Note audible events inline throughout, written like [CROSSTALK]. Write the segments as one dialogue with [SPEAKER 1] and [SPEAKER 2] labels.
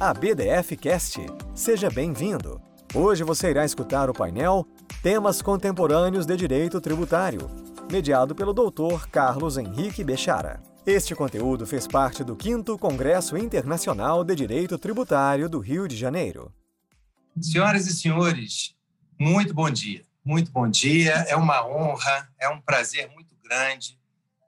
[SPEAKER 1] a BDF Cast. Seja bem-vindo. Hoje você irá escutar o painel Temas Contemporâneos de Direito Tributário, mediado pelo Dr. Carlos Henrique Bechara. Este conteúdo fez parte do 5 Congresso Internacional de Direito Tributário do Rio de Janeiro.
[SPEAKER 2] Senhoras e senhores, muito bom dia. Muito bom dia. É uma honra, é um prazer muito grande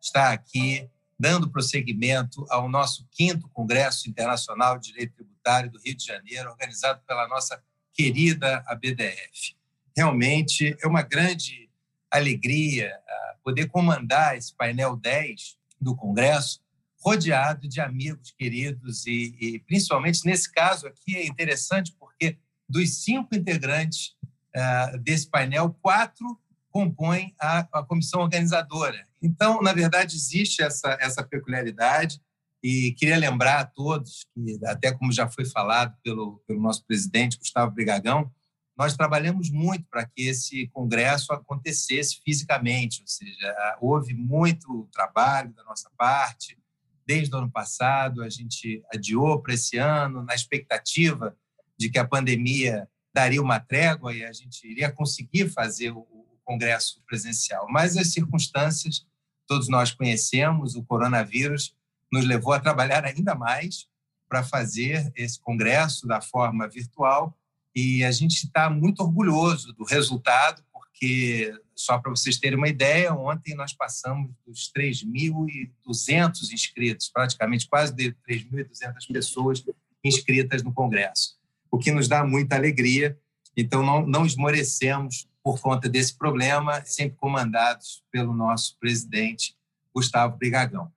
[SPEAKER 2] estar aqui dando prosseguimento ao nosso quinto Congresso Internacional de Direito Tributário do Rio de Janeiro, organizado pela nossa querida ABDF. Realmente é uma grande alegria ah, poder comandar esse painel 10 do Congresso, rodeado de amigos queridos e, e principalmente nesse caso aqui é interessante porque dos cinco integrantes uh, desse painel, quatro compõem a, a comissão organizadora. Então, na verdade, existe essa, essa peculiaridade e queria lembrar a todos que, até como já foi falado pelo, pelo nosso presidente, Gustavo Brigagão, nós trabalhamos muito para que esse congresso acontecesse fisicamente, ou seja, houve muito trabalho da nossa parte. Desde o ano passado, a gente adiou para esse ano, na expectativa de que a pandemia daria uma trégua e a gente iria conseguir fazer o, congresso presencial. Mas as circunstâncias, todos nós conhecemos, o coronavírus nos levou a trabalhar ainda mais para fazer esse congresso da forma virtual e a gente está muito orgulhoso do resultado, porque, só para vocês terem uma ideia, ontem nós passamos dos 3.200 inscritos, praticamente quase 3.200 pessoas inscritas no Congresso, o que nos dá muita alegria. Então, não, não esmorecemos por conta desse problema, sempre comandados pelo nosso presidente, Gustavo Brigagão.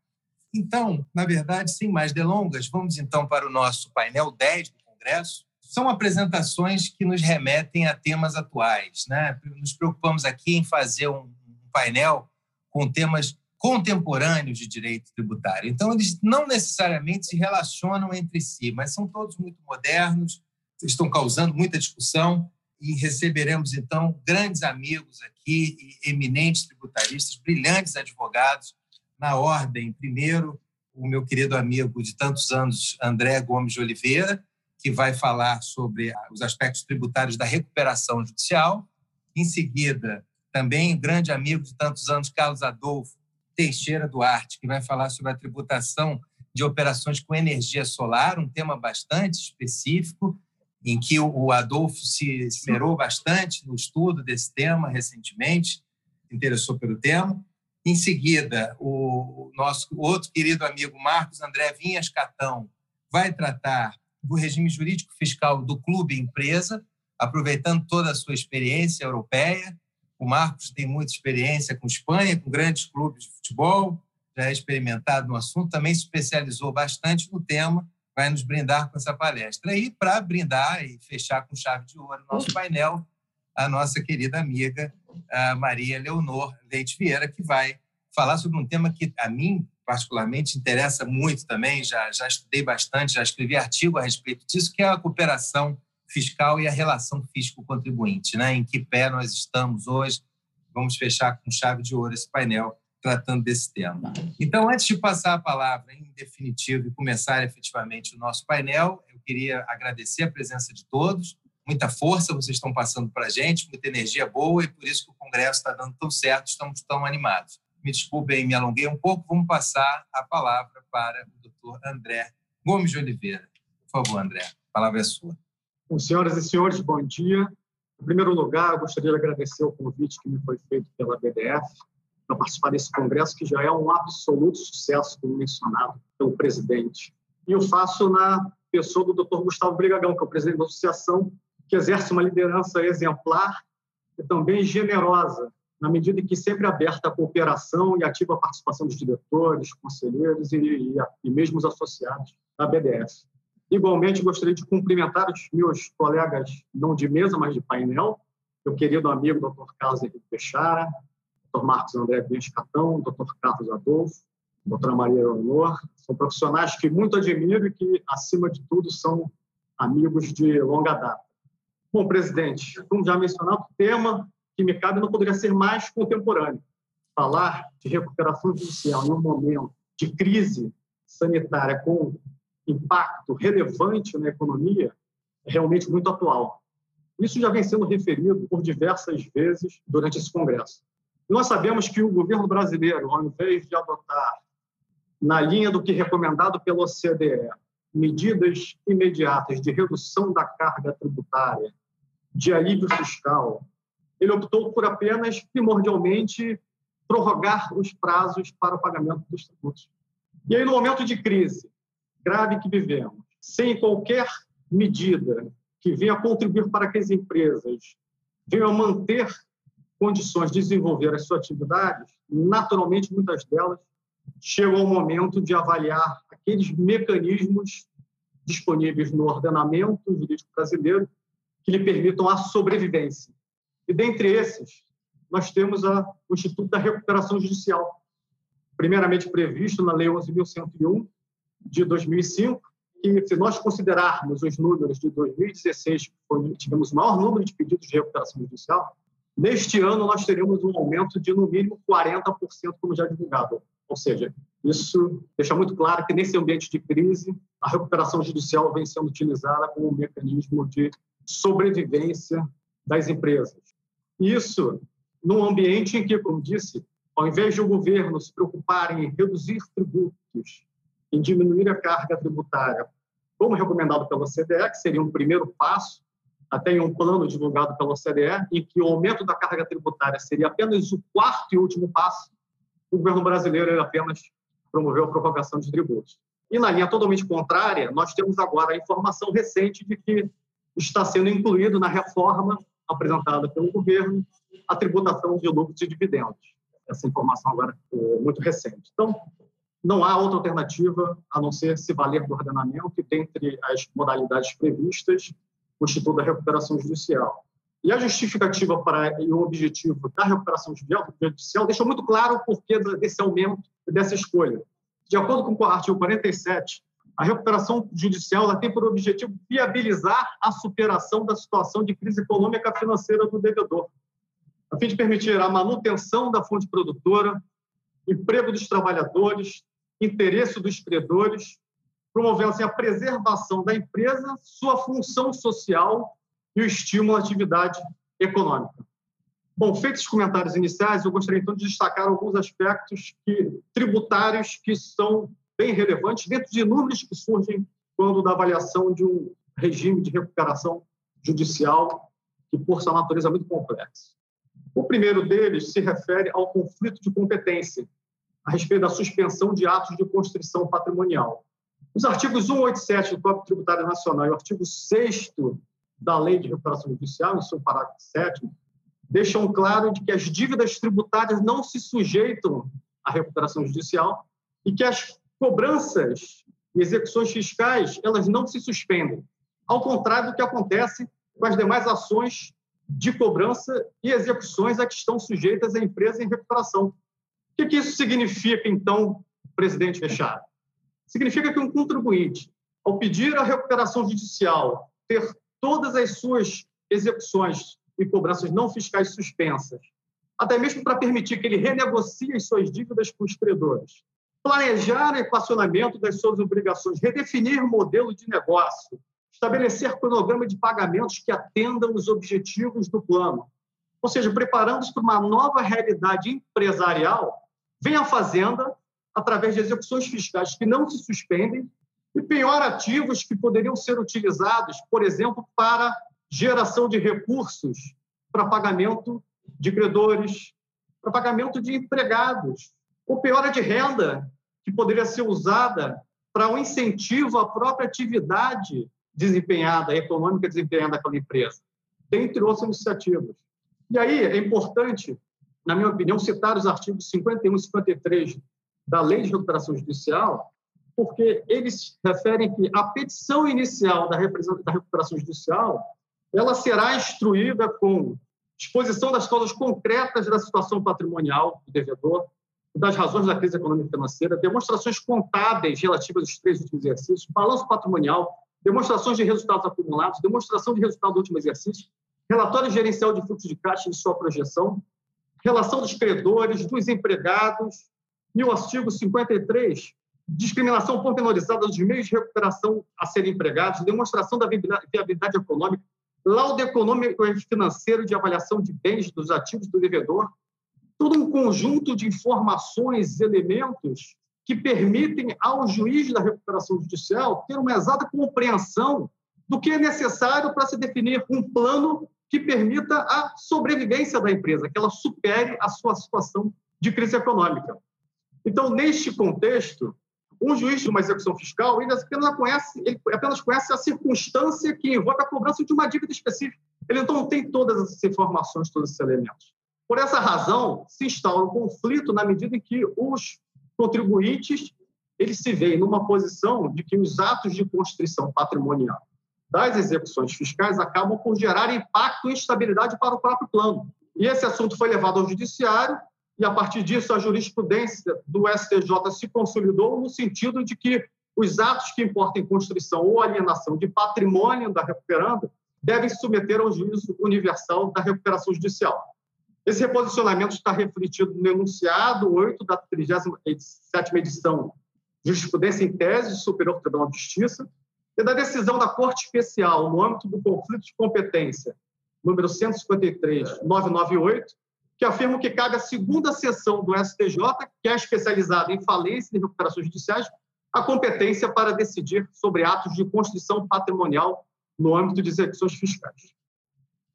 [SPEAKER 2] Então, na verdade, sem mais delongas, vamos então para o nosso painel 10 do Congresso. São apresentações que nos remetem a temas atuais. Né? Nos preocupamos aqui em fazer um painel com temas contemporâneos de direito tributário. Então, eles não necessariamente se relacionam entre si, mas são todos muito modernos, estão causando muita discussão e receberemos, então, grandes amigos aqui, eminentes tributaristas, brilhantes advogados, na ordem. Primeiro, o meu querido amigo de tantos anos, André Gomes de Oliveira, que vai falar sobre os aspectos tributários da recuperação judicial. Em seguida, também o grande amigo de tantos anos, Carlos Adolfo Teixeira Duarte, que vai falar sobre a tributação de operações com energia solar, um tema bastante específico em que o Adolfo se esmerou bastante no estudo desse tema recentemente, interessou pelo tema. Em seguida, o nosso outro querido amigo Marcos André Vinhas Catão vai tratar do regime jurídico fiscal do clube empresa, aproveitando toda a sua experiência europeia. O Marcos tem muita experiência com Espanha, com grandes clubes de futebol, já é experimentado no assunto, também se especializou bastante no tema vai nos brindar com essa palestra. E para brindar e fechar com chave de ouro nosso painel, a nossa querida amiga a Maria Leonor Leite Vieira, que vai falar sobre um tema que a mim particularmente interessa muito também, já, já estudei bastante, já escrevi artigo a respeito disso, que é a cooperação fiscal e a relação fisco-contribuinte, né? em que pé nós estamos hoje. Vamos fechar com chave de ouro esse painel tratando desse tema. Então, antes de passar a palavra em definitivo e começar efetivamente o nosso painel, eu queria agradecer a presença de todos. Muita força vocês estão passando para a gente, muita energia boa e por isso que o Congresso está dando tão certo, estamos tão animados. Me desculpem, me alonguei um pouco, vamos passar a palavra para o doutor André Gomes de Oliveira. Por favor, André, a palavra é sua.
[SPEAKER 3] Bom, senhoras e senhores, bom dia. Em primeiro lugar, eu gostaria de agradecer o convite que me foi feito pela BDF para participar desse congresso, que já é um absoluto sucesso, como mencionado pelo presidente. E eu faço na pessoa do Dr. Gustavo Brigagão, que é o presidente da associação, que exerce uma liderança exemplar e também generosa, na medida em que sempre aberta à cooperação e ativa a participação dos diretores, conselheiros e, e, e mesmo os associados da BDF. Igualmente, gostaria de cumprimentar os meus colegas, não de mesa, mas de painel, meu querido amigo Dr. Carlos Henrique Peixara, Dr. Marcos André Vinhas Catão, Dr. Carlos Adolfo, doutora Maria Leonor. São profissionais que muito admiro e que, acima de tudo, são amigos de longa data. Bom, presidente, como já mencionado, o tema que me cabe não poderia ser mais contemporâneo. Falar de recuperação judicial em um momento de crise sanitária com impacto relevante na economia é realmente muito atual. Isso já vem sendo referido por diversas vezes durante esse Congresso. Nós sabemos que o governo brasileiro, ao invés de adotar, na linha do que é recomendado pela OCDE, medidas imediatas de redução da carga tributária, de alívio fiscal, ele optou por apenas, primordialmente, prorrogar os prazos para o pagamento dos tributos. E aí, no momento de crise grave que vivemos, sem qualquer medida que venha contribuir para que as empresas venham manter condições de desenvolver as suas atividades, naturalmente, muitas delas chegam ao momento de avaliar aqueles mecanismos disponíveis no ordenamento jurídico brasileiro que lhe permitam a sobrevivência. E dentre esses, nós temos a, o Instituto da Recuperação Judicial, primeiramente previsto na Lei 11.101 de 2005, que se nós considerarmos os números de 2016, quando tivemos o maior número de pedidos de recuperação judicial, neste ano nós teremos um aumento de no mínimo 40%, como já divulgado. Ou seja, isso deixa muito claro que nesse ambiente de crise, a recuperação judicial vem sendo utilizada como um mecanismo de sobrevivência das empresas. Isso num ambiente em que, como disse, ao invés de o governo se preocupar em reduzir tributos, em diminuir a carga tributária, como recomendado pela OCDE, que seria um primeiro passo, até em um plano divulgado pela OCDE, em que o aumento da carga tributária seria apenas o quarto e último passo, o governo brasileiro apenas promoveu a prorrogação de tributos. E na linha totalmente contrária, nós temos agora a informação recente de que está sendo incluído na reforma apresentada pelo governo a tributação de lucros e dividendos. Essa informação agora é muito recente. Então, não há outra alternativa a não ser se valer do ordenamento e, dentre as modalidades previstas, o Instituto da Recuperação Judicial. E a justificativa para e o objetivo da recuperação judicial deixou muito claro o porquê desse aumento dessa escolha. De acordo com o artigo 47, a recuperação judicial tem por objetivo viabilizar a superação da situação de crise econômica financeira do devedor, a fim de permitir a manutenção da fonte produtora, emprego dos trabalhadores, interesse dos credores, promovendo assim, a preservação da empresa, sua função social e o estímulo à atividade econômica. Bom, feitos os comentários iniciais, eu gostaria então de destacar alguns aspectos que, tributários que são bem relevantes, dentro de números que surgem quando da avaliação de um regime de recuperação judicial que, por sua natureza, é muito complexo. O primeiro deles se refere ao conflito de competência, a respeito da suspensão de atos de constrição patrimonial. Os artigos 187 do Código Tributário Nacional e o artigo 6 da Lei de Recuperação Judicial, em seu parágrafo 7, deixam claro de que as dívidas tributárias não se sujeitam à recuperação judicial e que as cobranças e execuções fiscais elas não se suspendem, ao contrário do que acontece com as demais ações de cobrança e execuções a que estão sujeitas a empresas em recuperação. O que, que isso significa, então, presidente Fechado? Significa que um contribuinte, ao pedir a recuperação judicial, ter todas as suas execuções e cobranças não fiscais suspensas, até mesmo para permitir que ele renegocie as suas dívidas com os credores, planejar o equacionamento das suas obrigações, redefinir o modelo de negócio, estabelecer cronograma de pagamentos que atendam os objetivos do plano. Ou seja, preparando-se para uma nova realidade empresarial, vem a Fazenda, através de execuções fiscais que não se suspendem, e pior, ativos que poderiam ser utilizados, por exemplo, para geração de recursos para pagamento de credores, para pagamento de empregados, ou pior, de renda que poderia ser usada para um incentivo à própria atividade desempenhada, econômica desempenhada pela empresa, dentre outras iniciativas. E aí é importante, na minha opinião, citar os artigos 51 e 53 da Lei de Recuperação Judicial, porque eles referem que a petição inicial da recuperação judicial ela será instruída com exposição das causas concretas da situação patrimonial do devedor, das razões da crise econômica e financeira, demonstrações contábeis relativas aos três últimos exercícios, balanço patrimonial, demonstrações de resultados acumulados, demonstração de resultado do último exercício, relatório gerencial de fluxo de caixa e sua projeção, relação dos credores, dos empregados, e o artigo 53 discriminação pormenorizada dos meios de recuperação a serem empregados, demonstração da viabilidade econômica, laudo econômico e financeiro de avaliação de bens dos ativos do devedor, todo um conjunto de informações elementos que permitem ao juiz da recuperação judicial ter uma exata compreensão do que é necessário para se definir um plano que permita a sobrevivência da empresa, que ela supere a sua situação de crise econômica. Então, neste contexto, um juiz de uma execução fiscal ele apenas conhece, ele apenas conhece a circunstância que invoca a cobrança de uma dívida específica. Ele então não tem todas essas informações, todos esses elementos. Por essa razão, se instaura um conflito na medida em que os contribuintes eles se veem numa posição de que os atos de constrição patrimonial das execuções fiscais acabam por gerar impacto e instabilidade para o próprio plano. E esse assunto foi levado ao judiciário e, a partir disso, a jurisprudência do STJ se consolidou no sentido de que os atos que importem constrição ou alienação de patrimônio da recuperanda devem se submeter ao juízo universal da recuperação judicial. Esse reposicionamento está refletido no enunciado 8 da 37ª edição Jurisprudência em Tese do Superior Tribunal de Justiça e da decisão da Corte Especial no âmbito do conflito de competência número 153.998, que afirma que cabe à segunda sessão do STJ, que é especializada em falência e recuperações judiciais, a competência para decidir sobre atos de constituição patrimonial no âmbito de execuções fiscais.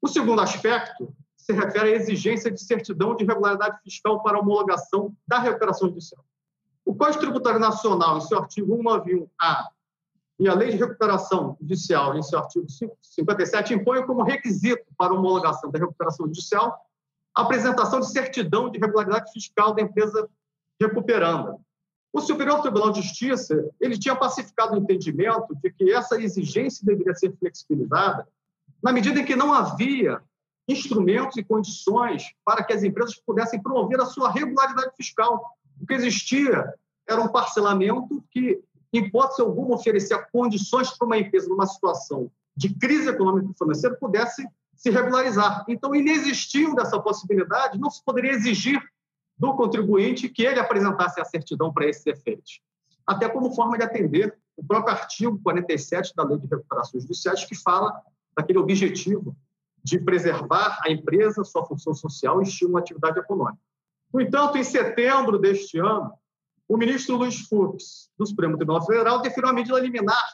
[SPEAKER 3] O segundo aspecto se refere à exigência de certidão de regularidade fiscal para homologação da recuperação judicial. O Código Tributário Nacional, em seu artigo 191-A, e a Lei de Recuperação Judicial, em seu artigo 57, impõe como requisito para homologação da recuperação judicial a apresentação de certidão de regularidade fiscal da empresa recuperanda. O Superior Tribunal de Justiça ele tinha pacificado o entendimento de que essa exigência deveria ser flexibilizada na medida em que não havia instrumentos e condições para que as empresas pudessem promover a sua regularidade fiscal. O que existia era um parcelamento que, em hipótese alguma, oferecia condições para uma empresa, numa situação de crise econômica e financeira, pudesse se regularizar. Então, inexistindo dessa possibilidade, não se poderia exigir do contribuinte que ele apresentasse a certidão para esses efeitos. Até como forma de atender o próprio artigo 47 da Lei de Recuperações Judiciais, que fala daquele objetivo de preservar a empresa, sua função social e estímulo à atividade econômica. No entanto, em setembro deste ano, o ministro Luiz Fux, do Supremo Tribunal Federal, deferiu uma medida liminar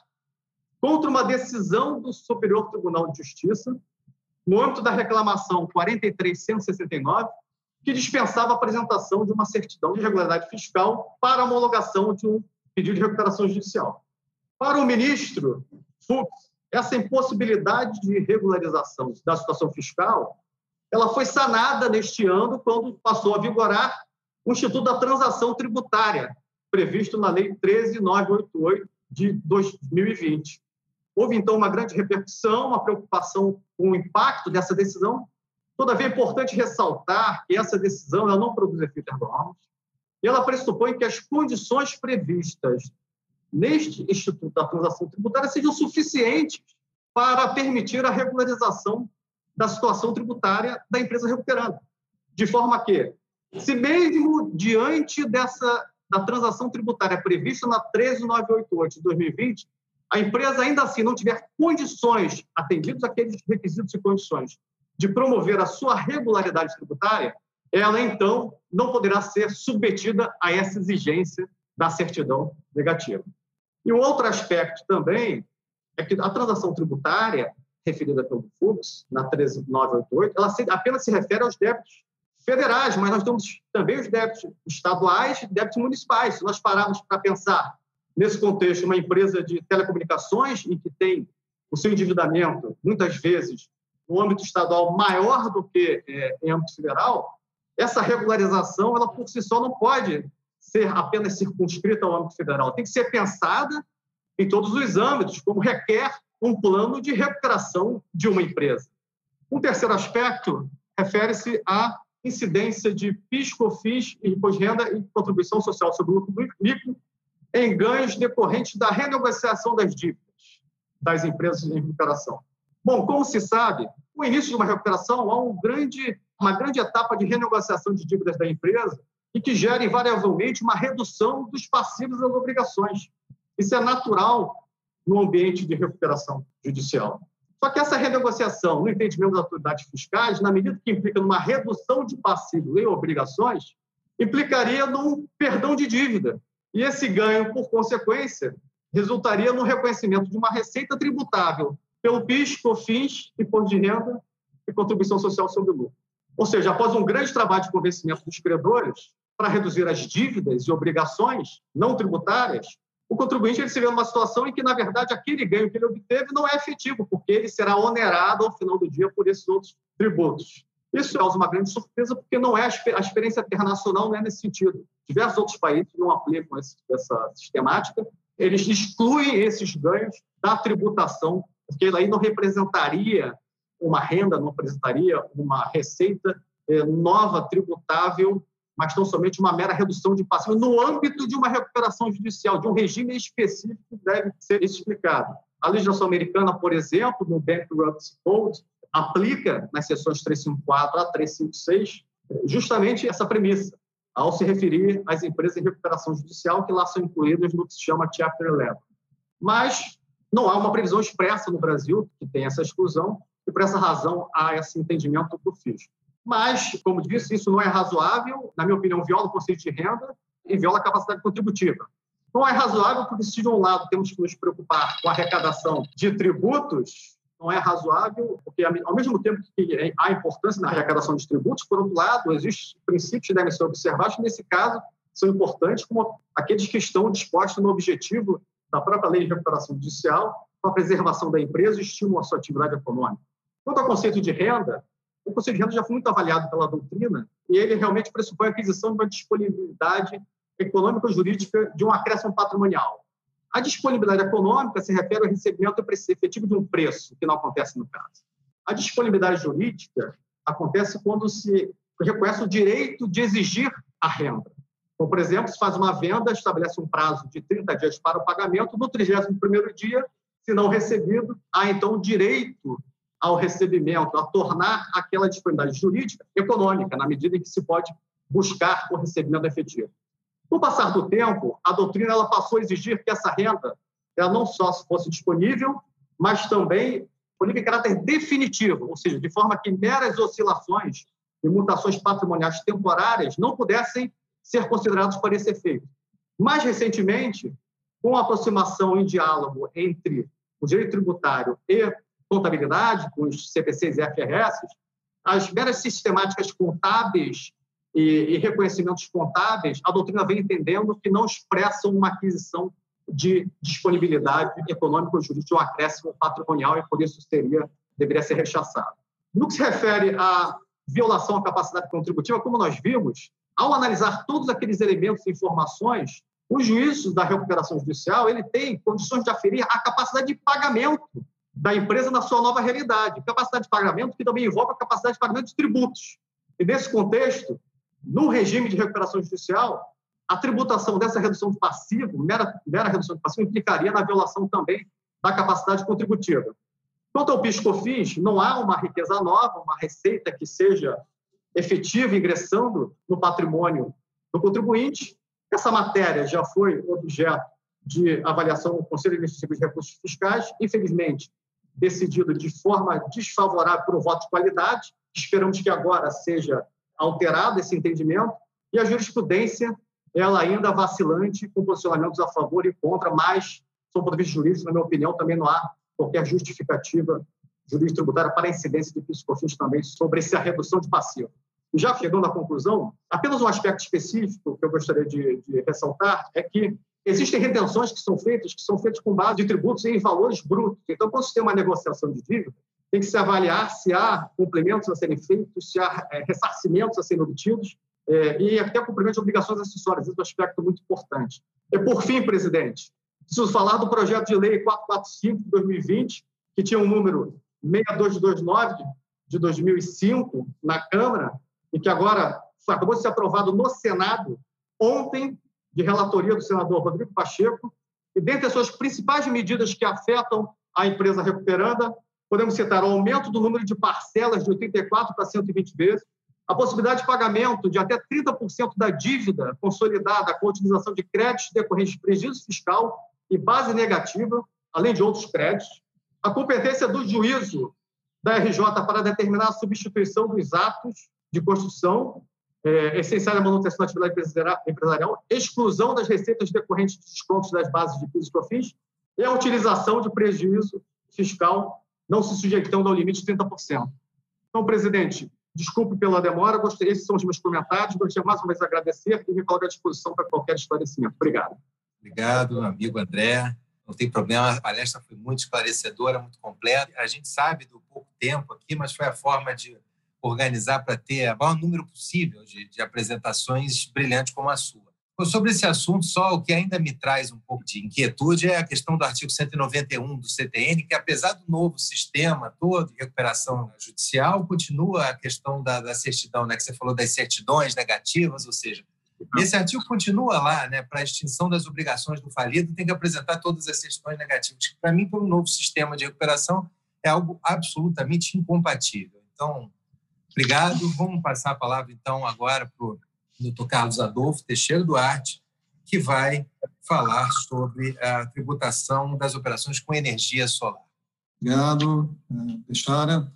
[SPEAKER 3] contra uma decisão do Superior Tribunal de Justiça, no âmbito da reclamação 43169, que dispensava a apresentação de uma certidão de regularidade fiscal para homologação de um pedido de recuperação judicial. Para o ministro Fux, essa impossibilidade de regularização da situação fiscal, ela foi sanada neste ano quando passou a vigorar o Instituto da Transação Tributária, previsto na Lei 13988 de 2020. Houve, então, uma grande repercussão, uma preocupação com o impacto dessa decisão. Todavia, é importante ressaltar que essa decisão ela não produz efeitos ergonômicos e ela pressupõe que as condições previstas neste Instituto da Transação Tributária sejam suficientes para permitir a regularização da situação tributária da empresa recuperando. De forma que, se mesmo diante dessa da transação tributária prevista na 13988 de 2020, a empresa ainda assim não tiver condições, atendidos aqueles requisitos e condições, de promover a sua regularidade tributária, ela então não poderá ser submetida a essa exigência da certidão negativa. E um outro aspecto também é que a transação tributária referida pelo FUX, na 13988, ela apenas se refere aos débitos federais, mas nós temos também os débitos estaduais e débitos municipais. Se nós pararmos para pensar nesse contexto, uma empresa de telecomunicações em que tem o seu endividamento, muitas vezes, no âmbito estadual maior do que é, em âmbito federal, essa regularização, ela por si só não pode ser apenas circunscrita ao âmbito federal, tem que ser pensada em todos os âmbitos, como requer um plano de recuperação de uma empresa. Um terceiro aspecto refere-se à incidência de PIS, COFINS, imposto de renda e contribuição social sobre o lucro líquido em ganhos decorrentes da renegociação das dívidas das empresas em recuperação. Bom, como se sabe, no início de uma recuperação há um grande, uma grande etapa de renegociação de dívidas da empresa, e que gera invariavelmente uma redução dos passivos das obrigações. Isso é natural no ambiente de recuperação judicial. Só que essa renegociação, no entendimento das autoridades fiscais, na medida que implica numa redução de passivos e obrigações, implicaria num perdão de dívida. E esse ganho, por consequência, resultaria no reconhecimento de uma receita tributável pelo PIS, COFINS, imposto de renda e contribuição social sobre lucro. Ou seja, após um grande trabalho de convencimento dos credores para reduzir as dívidas e obrigações não tributárias, o contribuinte ele se vê numa situação em que, na verdade, aquele ganho que ele obteve não é efetivo, porque ele será onerado ao final do dia por esses outros tributos. Isso causa uma grande surpresa, porque não é a experiência internacional não é nesse sentido. Diversos outros países não aplicam essa sistemática, eles excluem esses ganhos da tributação, porque aí não representaria uma renda, não representaria uma receita eh, nova tributável mas tão somente uma mera redução de passivo no âmbito de uma recuperação judicial, de um regime específico que deve ser explicado. A legislação americana, por exemplo, no Bankruptcy Code, aplica nas seções 354 a 356 justamente essa premissa, ao se referir às empresas de recuperação judicial que lá são incluídas no que se chama Chapter 11. Mas não há uma previsão expressa no Brasil que tem essa exclusão, e por essa razão há esse entendimento do fisco. Mas, como disse, isso não é razoável, na minha opinião, viola o conceito de renda e viola a capacidade contributiva. Não é razoável porque, se de um lado temos que nos preocupar com a arrecadação de tributos, não é razoável, porque, ao mesmo tempo que há importância na arrecadação de tributos, por outro lado, existem princípios que devem ser observados, que, nesse caso, são importantes, como aqueles que estão dispostos no objetivo da própria lei de recuperação judicial, com a preservação da empresa e estímulo à sua atividade econômica. Quanto ao conceito de renda, o conceito de renda já foi muito avaliado pela doutrina e ele realmente pressupõe a aquisição de uma disponibilidade econômica ou jurídica de um acréscimo patrimonial. A disponibilidade econômica se refere ao recebimento efetivo de um preço, que não acontece no caso. A disponibilidade jurídica acontece quando se reconhece o direito de exigir a renda. Então, por exemplo, se faz uma venda, estabelece um prazo de 30 dias para o pagamento, no 31º dia, se não recebido, há então o direito ao recebimento, a tornar aquela disponibilidade jurídica econômica, na medida em que se pode buscar o recebimento efetivo. Com o passar do tempo, a doutrina ela passou a exigir que essa renda ela não só fosse disponível, mas também disponível em caráter definitivo, ou seja, de forma que meras oscilações e mutações patrimoniais temporárias não pudessem ser considerados para esse efeito. Mais recentemente, com a aproximação em diálogo entre o direito tributário e contabilidade, com os CPCs e FRS, as meras sistemáticas contábeis e, e, reconhecimentos contábeis, a doutrina vem entendendo que não expressam uma aquisição de disponibilidade econômica ou jurídica, um acréscimo patrimonial, e por isso seria, deveria ser rechaçado. No que se refere à violação à capacidade contributiva, como nós vimos, ao analisar todos aqueles elementos e informações, o juízo da recuperação judicial ele tem condições de aferir a capacidade de pagamento da empresa na sua nova realidade. Capacidade de pagamento que também envolve a capacidade de pagamento de tributos. E nesse contexto, no regime de recuperação judicial, a tributação dessa redução de passivo, mera, mera redução de passivo, implicaria na violação também da capacidade contributiva. Quanto ao PIS/COFINS, não há uma riqueza nova, uma receita que seja efetiva ingressando no patrimônio do contribuinte. Essa matéria já foi objeto de avaliação no Conselho Administrativo de Recursos Fiscais. Infelizmente, decidido de forma desfavorável por um voto de qualidade. Esperamos que agora seja alterado esse entendimento. E a jurisprudência, ela ainda vacilante, com posicionamentos a favor e contra, mas, sob o ponto de vista jurídico, na minha opinião, também não há qualquer justificativa jurídica tributária para a incidência de PIS também sobre essa redução de passivo. E já chegando à conclusão, apenas um aspecto específico que eu gostaria de, de ressaltar é que Existem retenções que são feitas, que são feitas com base de tributos em valores brutos. Então, quando se tem uma negociação de dívida, tem que se avaliar se há complementos a serem feitos, se há é, ressarcimentos a serem obtidos, é, e até cumprimento de obrigações acessórias. Esse é um aspecto muito importante. E, por fim, presidente, preciso falar do projeto de lei 445 de 2020, que tinha um número 6229 de 2005 na Câmara, e que agora acabou de ser aprovado no Senado ontem, de relatoria do senador Rodrigo Pacheco, e dentre as suas principais medidas que afetam a empresa recuperanda, podemos citar o aumento do número de parcelas de 84 para 120 vezes, a possibilidade de pagamento de até 30% da dívida consolidada com a utilização de créditos decorrentes de prejuízo fiscal e base negativa, além de outros créditos, a competência do juízo da RJ para determinar a substituição dos atos de construção é, essenciais à manutenção da atividade empresarial, exclusão das receitas decorrentes de descontos das bases de PIS e COFINS e a utilização de prejuízo fiscal não se sujeitando ao limite de 30%. Então, presidente, desculpe pela demora, gostaria, esses são os meus comentários, gostaria mais uma vez de agradecer e me colocar à disposição para qualquer esclarecimento. Obrigado.
[SPEAKER 2] Obrigado, amigo André. Não tem problema, a palestra foi muito esclarecedora, muito completa. A gente sabe do pouco tempo aqui, mas foi a forma de organizar para ter o maior número possível de, de apresentações brilhantes como a sua. Sobre esse assunto, só o que ainda me traz um pouco de inquietude é a questão do artigo 191 do CTN, que apesar do novo sistema todo de recuperação judicial, continua a questão da, da certidão, né, que você falou das certidões negativas, ou seja, esse artigo continua lá, né, para a extinção das obrigações do falido, tem que apresentar todas as certidões negativas, que para mim, pelo novo sistema de recuperação, é algo absolutamente incompatível. Então, obrigado. Vamos passar a palavra, então, agora para o doutor Carlos Adolfo Teixeira Duarte, que vai falar sobre a tributação das operações com energia solar.
[SPEAKER 4] Obrigado, Teixeira.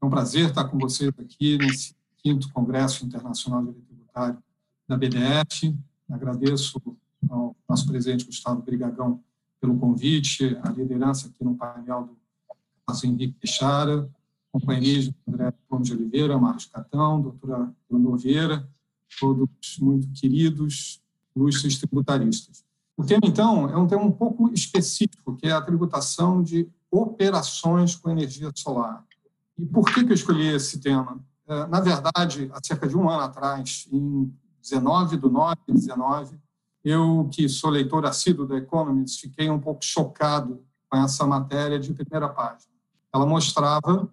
[SPEAKER 4] É um prazer estar com vocês aqui nesse quinto Congresso Internacional de Tributário da BDF. Agradeço ao nosso presidente Gustavo Brigagão pelo convite, a liderança aqui no painel do Carlos Henrique Teixeira, companheiros André Gomes de Oliveira, Marcos Catão, doutora Leonor Vieira, todos muito queridos, ilustres tributaristas. O tema, então, é um tema um pouco específico, que é a tributação de operações com energia solar. E por que, que eu escolhi esse tema? É, na verdade, há cerca de um ano atrás, em 19 de 9 de 19, eu, que sou leitor assíduo da Economist, fiquei um pouco chocado com essa matéria de primeira página. Ela mostrava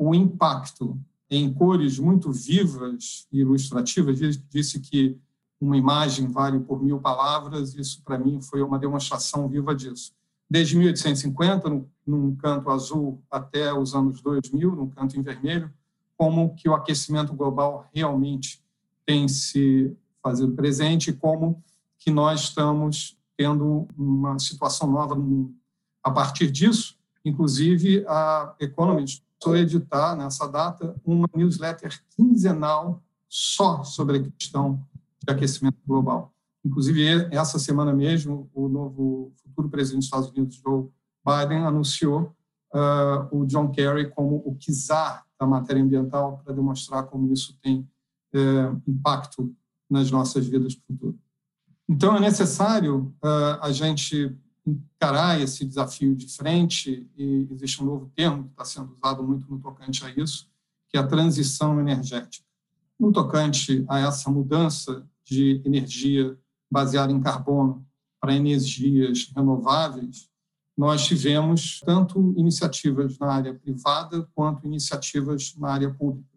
[SPEAKER 4] o impacto em cores muito vivas e ilustrativas. Disse que uma imagem vale por mil palavras. Isso, para mim, foi uma demonstração viva disso. Desde 1850, num canto azul, até os anos 2000, num canto em vermelho, como que o aquecimento global realmente tem se fazido presente e como que nós estamos tendo uma situação nova no mundo. A partir disso, inclusive, a Economist a editar, nessa data, uma newsletter quinzenal só sobre a questão de aquecimento global. Inclusive, essa semana mesmo, o novo futuro presidente dos Estados Unidos, Joe Biden, anunciou uh, o John Kerry como o czar da matéria ambiental para demonstrar como isso tem uh, impacto nas nossas vidas do futuro. Então, é necessário uh, a gente encarar esse desafio de frente, e existe um novo termo que está sendo usado muito no tocante a isso, que é a transição energética. No tocante a essa mudança de energia baseada em carbono para energias renováveis, nós tivemos tanto iniciativas na área privada quanto iniciativas na área pública.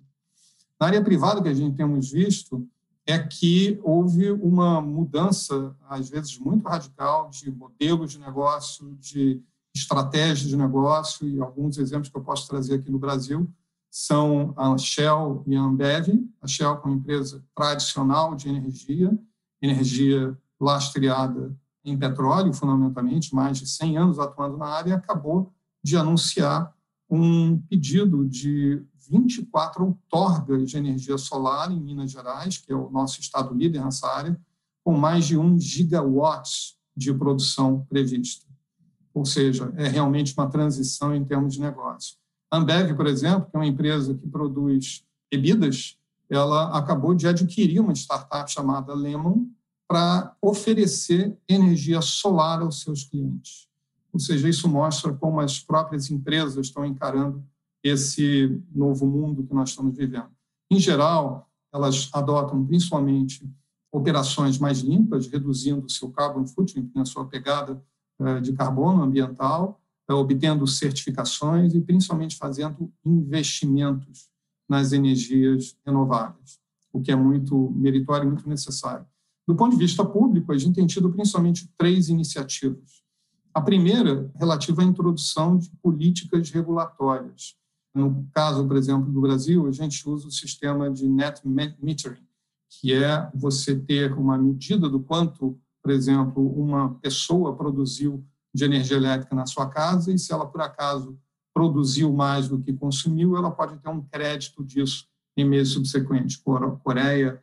[SPEAKER 4] Na área privada, que a gente temos visto, é que houve uma mudança, às vezes muito radical, de modelos de negócio, de estratégia de negócio, e alguns exemplos que eu posso trazer aqui no Brasil são a Shell e a Ambev. A Shell, como empresa tradicional de energia, energia lastreada em petróleo, fundamentalmente, mais de 100 anos atuando na área, acabou de anunciar um pedido de 24 outorgas de energia solar em Minas Gerais, que é o nosso estado líder nessa área, com mais de 1 gigawatts de produção prevista. Ou seja, é realmente uma transição em termos de negócio. A Ambev, por exemplo, que é uma empresa que produz bebidas, ela acabou de adquirir uma startup chamada Lemon para oferecer energia solar aos seus clientes. Ou seja, isso mostra como as próprias empresas estão encarando esse novo mundo que nós estamos vivendo. Em geral, elas adotam principalmente operações mais limpas, reduzindo o seu carbon footprint, a sua pegada eh, de carbono ambiental, eh, obtendo certificações e principalmente fazendo investimentos nas energias renováveis, o que é muito meritório e muito necessário. Do ponto de vista público, a gente tem tido principalmente três iniciativas. A primeira, relativa à introdução de políticas regulatórias No caso, por exemplo, do Brasil, a gente usa o sistema de net metering, que é você ter uma medida do quanto, por exemplo, uma pessoa produziu de energia elétrica na sua casa e se ela, por acaso, produziu mais do que consumiu, ela pode ter um crédito disso em meses subsequentes. Coreia,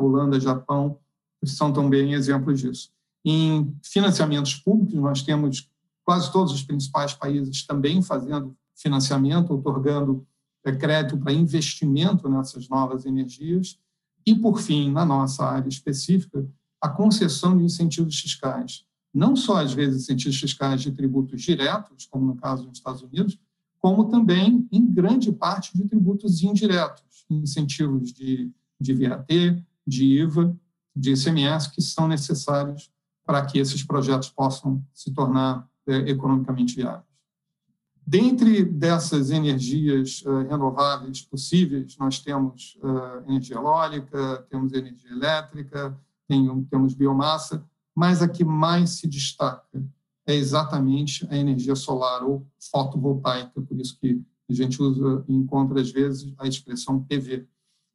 [SPEAKER 4] Holanda, Japão são também exemplos disso. Em financiamentos públicos, nós temos quase todos os principais países também fazendo financiamento, otorgando é, crédito para investimento nessas novas energias. E, por fim, na nossa área específica, a concessão de incentivos fiscais. Não só, às vezes, incentivos fiscais de tributos diretos, como no caso dos Estados Unidos, como também, em grande parte, de tributos indiretos, incentivos de, de VAT, de IVA, de ICMS, que são necessários para que esses projetos possam se tornar é, economicamente viáveis. Dentre dessas energias uh, renováveis possíveis, nós temos uh, energia eólica, temos energia elétrica, tem, temos biomassa, mas a que mais se destaca é exatamente a energia solar ou fotovoltaica, por isso que a gente usa e encontra às vezes a expressão PV.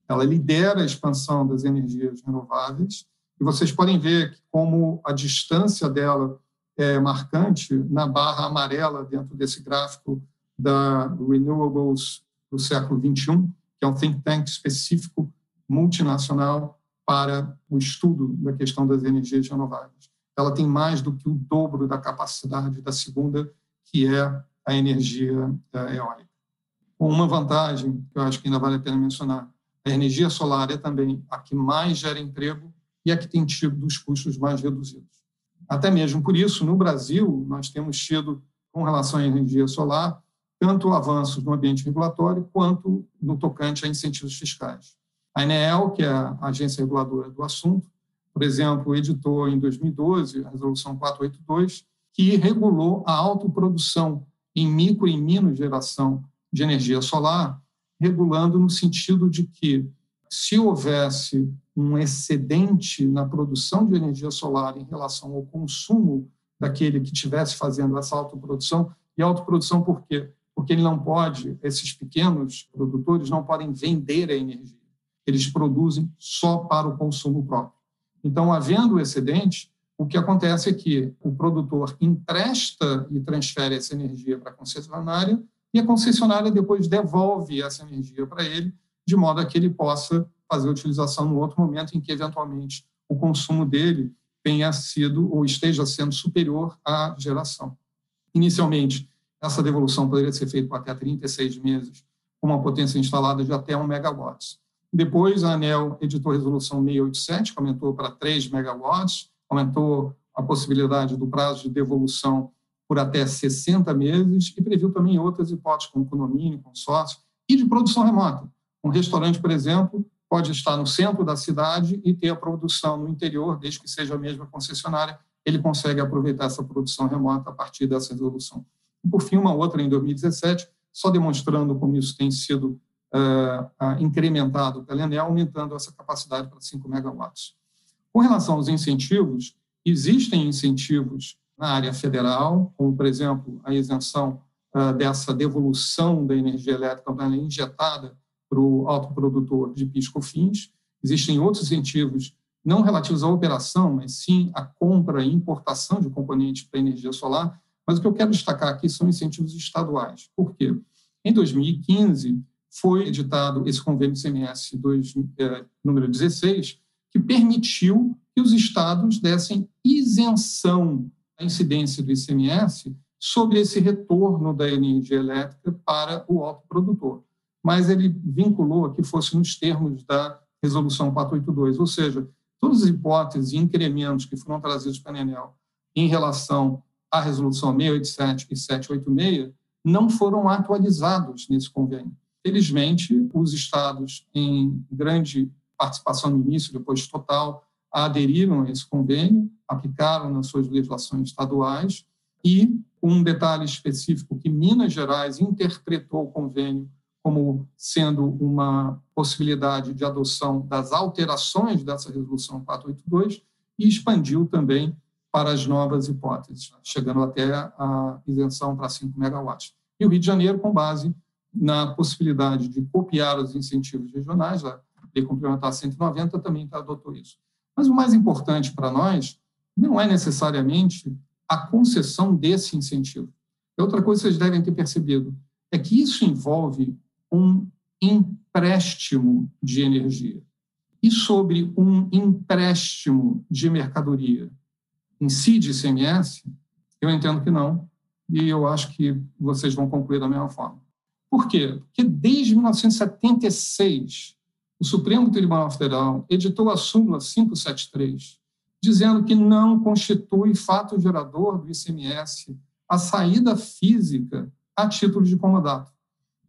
[SPEAKER 4] Ela lidera a expansão das energias renováveis e vocês podem ver que como a distância dela é marcante na barra amarela dentro desse gráfico da Renewables do século 21, que é um think tank específico multinacional para o estudo da questão das energias renováveis. Ela tem mais do que o dobro da capacidade da segunda, que é a energia é, eólica. Uma vantagem que eu acho que ainda vale a pena mencionar, a energia solar é também a que mais gera emprego e a que tem tido os custos mais reduzidos. Até mesmo por isso, no Brasil, nós temos tido, com relação à energia solar, tanto avanços no ambiente regulatório quanto no tocante a incentivos fiscais. A ANEEL, que é a agência reguladora do assunto, por exemplo, editou em 2012 a Resolução 482, que regulou a autoprodução em micro e mino geração de energia solar, regulando no sentido de que, se houvesse um excedente na produção de energia solar em relação ao consumo daquele que estivesse fazendo essa autoprodução. E autoprodução por quê? Porque ele não pode, esses pequenos produtores não podem vender a energia. Eles produzem só para o consumo próprio. Então, havendo excedente, o que acontece é que o produtor empresta e transfere essa energia para a concessionária e a concessionária depois devolve essa energia para ele, de modo a que ele possa fazer utilização no outro momento em que, eventualmente, o consumo dele tenha sido ou esteja sendo superior à geração. Inicialmente, essa devolução poderia ser feita por até 36 meses, com uma potência instalada de até 1 megawatts. Depois, a ANEL editou a resolução 687, que aumentou para 3 megawatts, aumentou a possibilidade do prazo de devolução por até 60 meses e previu também outras hipóteses, como condomínio, consórcio e de produção remota. Um restaurante, por exemplo, pode estar no centro da cidade e ter a produção no interior, desde que seja a mesma concessionária, ele consegue aproveitar essa produção remota a partir dessa resolução. E, por fim, uma outra em 2017, só demonstrando como isso tem sido uh, incrementado pela Enel, aumentando essa capacidade para 5 megawatts. Com relação aos incentivos, existem incentivos na área federal, como, por exemplo, a isenção uh, dessa devolução da energia elétrica quando ela injetada para o autoprodutor de PIS/COFINS. Existem outros incentivos não relativos à operação, mas sim à compra e importação de componentes para energia solar. Mas o que eu quero destacar aqui são incentivos estaduais. Por quê? Em 2015, foi editado esse convênio CMS 2, é, número 16, que permitiu que os estados dessem isenção da incidência do ICMS sobre esse retorno da energia elétrica para o autoprodutor mas ele vinculou que fosse nos termos da Resolução 482, ou seja, todas as hipóteses e incrementos que foram trazidos para a ANEL em relação à Resolução 687 e 786 não foram atualizados nesse convênio. Felizmente, os estados, em grande participação no início, depois total, aderiram a esse convênio, aplicaram nas suas legislações estaduais e um detalhe específico que Minas Gerais interpretou o convênio como sendo uma possibilidade de adoção das alterações dessa resolução 482 e expandiu também para as novas hipóteses, chegando até a isenção para 5 megawatts. E o Rio de Janeiro, com base na possibilidade de copiar os incentivos regionais, a Lei Complementar 190 também adotou isso. Mas o mais importante para nós não é necessariamente a concessão desse incentivo. Outra coisa que vocês devem ter percebido é que isso envolve um empréstimo de energia. E sobre um empréstimo de mercadoria, incide ICMS? Eu entendo que não, e eu acho que vocês vão concluir da mesma forma. Por quê? Porque desde 1976, o Supremo Tribunal Federal editou a súmula 573, dizendo que não constitui fato gerador do ICMS a saída física a título de comodato.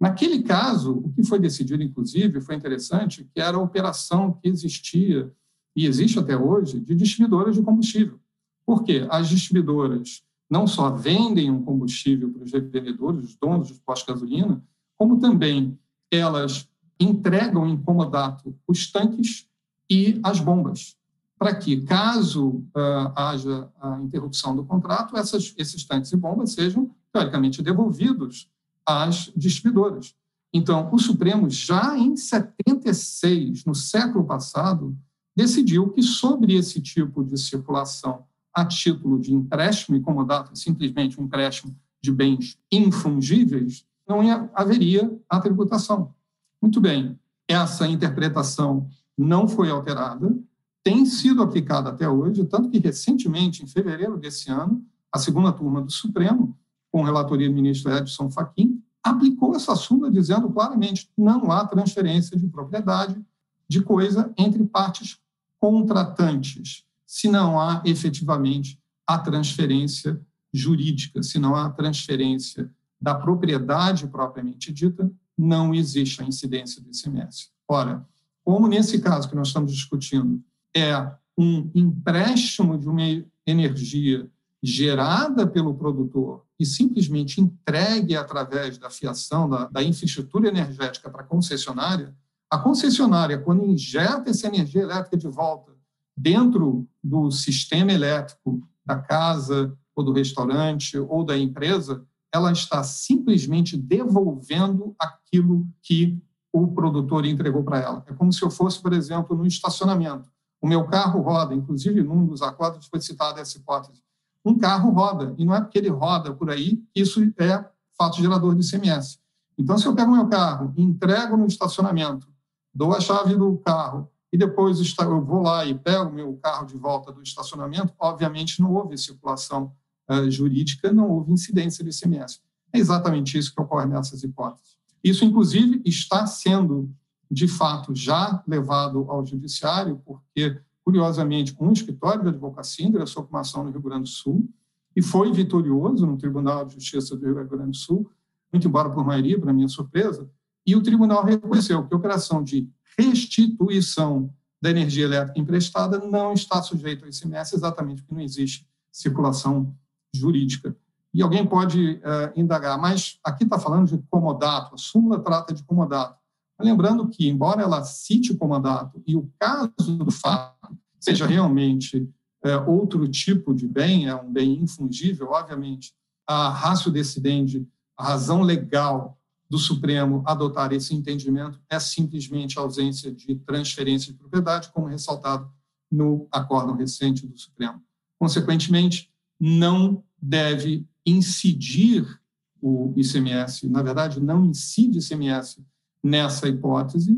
[SPEAKER 4] Naquele caso, o que foi decidido, inclusive, foi interessante, que era a operação que existia e existe até hoje de distribuidoras de combustível. Por quê? As distribuidoras não só vendem um combustível para os revendedores, os donos dos postos de gasolina, como também elas entregam em comodato os tanques e as bombas, para que, caso uh, haja a interrupção do contrato, essas, esses tanques e bombas sejam, teoricamente, devolvidos às distribuidoras. Então, o Supremo, já em 76, no século passado, decidiu que sobre esse tipo de circulação a título de empréstimo e comodato, simplesmente um empréstimo de bens infungíveis, não haveria a tributação. Muito bem, essa interpretação não foi alterada, tem sido aplicada até hoje, tanto que recentemente, em fevereiro desse ano, a segunda turma do Supremo, com relatoria do ministro Edson Fachin, aplicou essa súmula dizendo claramente não há transferência de propriedade de coisa entre partes contratantes se não há efetivamente a transferência jurídica, se não há transferência da propriedade propriamente dita, não existe a incidência do ICMS. Ora, como nesse caso que nós estamos discutindo é um empréstimo de uma energia gerada pelo produtor e simplesmente entregue através da fiação da, da infraestrutura energética para a concessionária, a concessionária, quando injeta essa energia elétrica de volta dentro do sistema elétrico da casa ou do restaurante ou da empresa, ela está simplesmente devolvendo aquilo que o produtor entregou para ela. É como se eu fosse, por exemplo, no estacionamento. O meu carro roda, inclusive num dos acordos foi citada essa hipótese. Um carro roda, e não é porque ele roda por aí, isso é fato gerador de ICMS. Então, se eu pego meu carro, entrego no estacionamento, dou a chave do carro e depois eu vou lá e pego meu carro de volta do estacionamento, obviamente não houve circulação uh, jurídica, não houve incidência de ICMS. É exatamente isso que ocorre nessas hipóteses. Isso, inclusive, está sendo, de fato, já levado ao judiciário, porque, curiosamente, um escritório de advocacia com uma ação no Rio Grande do Sul e foi vitorioso no Tribunal de Justiça do Rio Grande do Sul, muito embora por maioria, para minha surpresa, e o tribunal reconheceu que a operação de restituição da energia elétrica emprestada não está sujeito ao ICMS, exatamente porque não existe circulação jurídica. E alguém pode uh, indagar, mas aqui está falando de comodato, a súmula trata de comodato. Lembrando que, embora ela cite comodato e o caso do fato seja realmente uh, outro tipo de bem, é um bem infungível, obviamente, a ratio decidente, a razão legal do Supremo adotar esse entendimento é simplesmente a ausência de transferência de propriedade, como ressaltado no acórdão recente do Supremo. Consequentemente, não deve incidir o ICMS, na verdade, não incide ICMS nessa hipótese.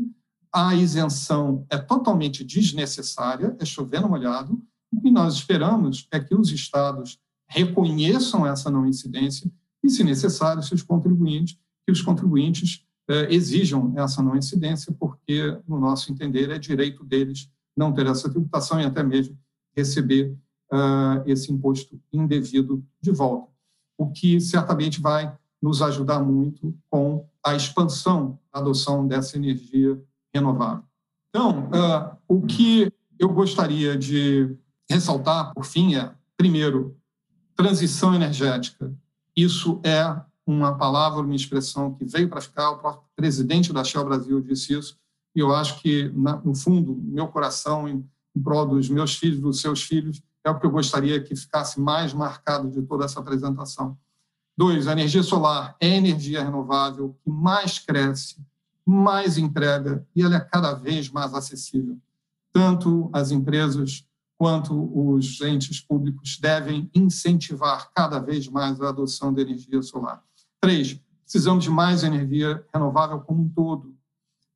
[SPEAKER 4] A isenção é totalmente desnecessária, é chovendo molhado. O que nós esperamos é que os estados reconheçam essa não incidência e, se necessário, seus contribuintes que os contribuintes eh, exijam essa não incidência, porque, no nosso entender, é direito deles não ter essa tributação e até mesmo receber uh, esse imposto indevido de volta, o que certamente vai nos ajudar muito com a expansão da adoção dessa energia renovável. Então, uh, o que eu gostaria de ressaltar, por fim, é, primeiro, transição energética. Isso é uma palavra, uma expressão que veio para ficar. O próprio presidente da Shell Brasil disse isso. E eu acho que, no fundo, meu coração, em, em prol dos meus filhos, dos seus filhos, é o que eu gostaria que ficasse mais marcado de toda essa apresentação. Dois, a energia solar é a energia renovável que mais cresce, mais entrega e ela é cada vez mais acessível. Tanto as empresas quanto os entes públicos devem incentivar cada vez mais a adoção da energia solar. Três, precisamos de mais energia renovável como um todo.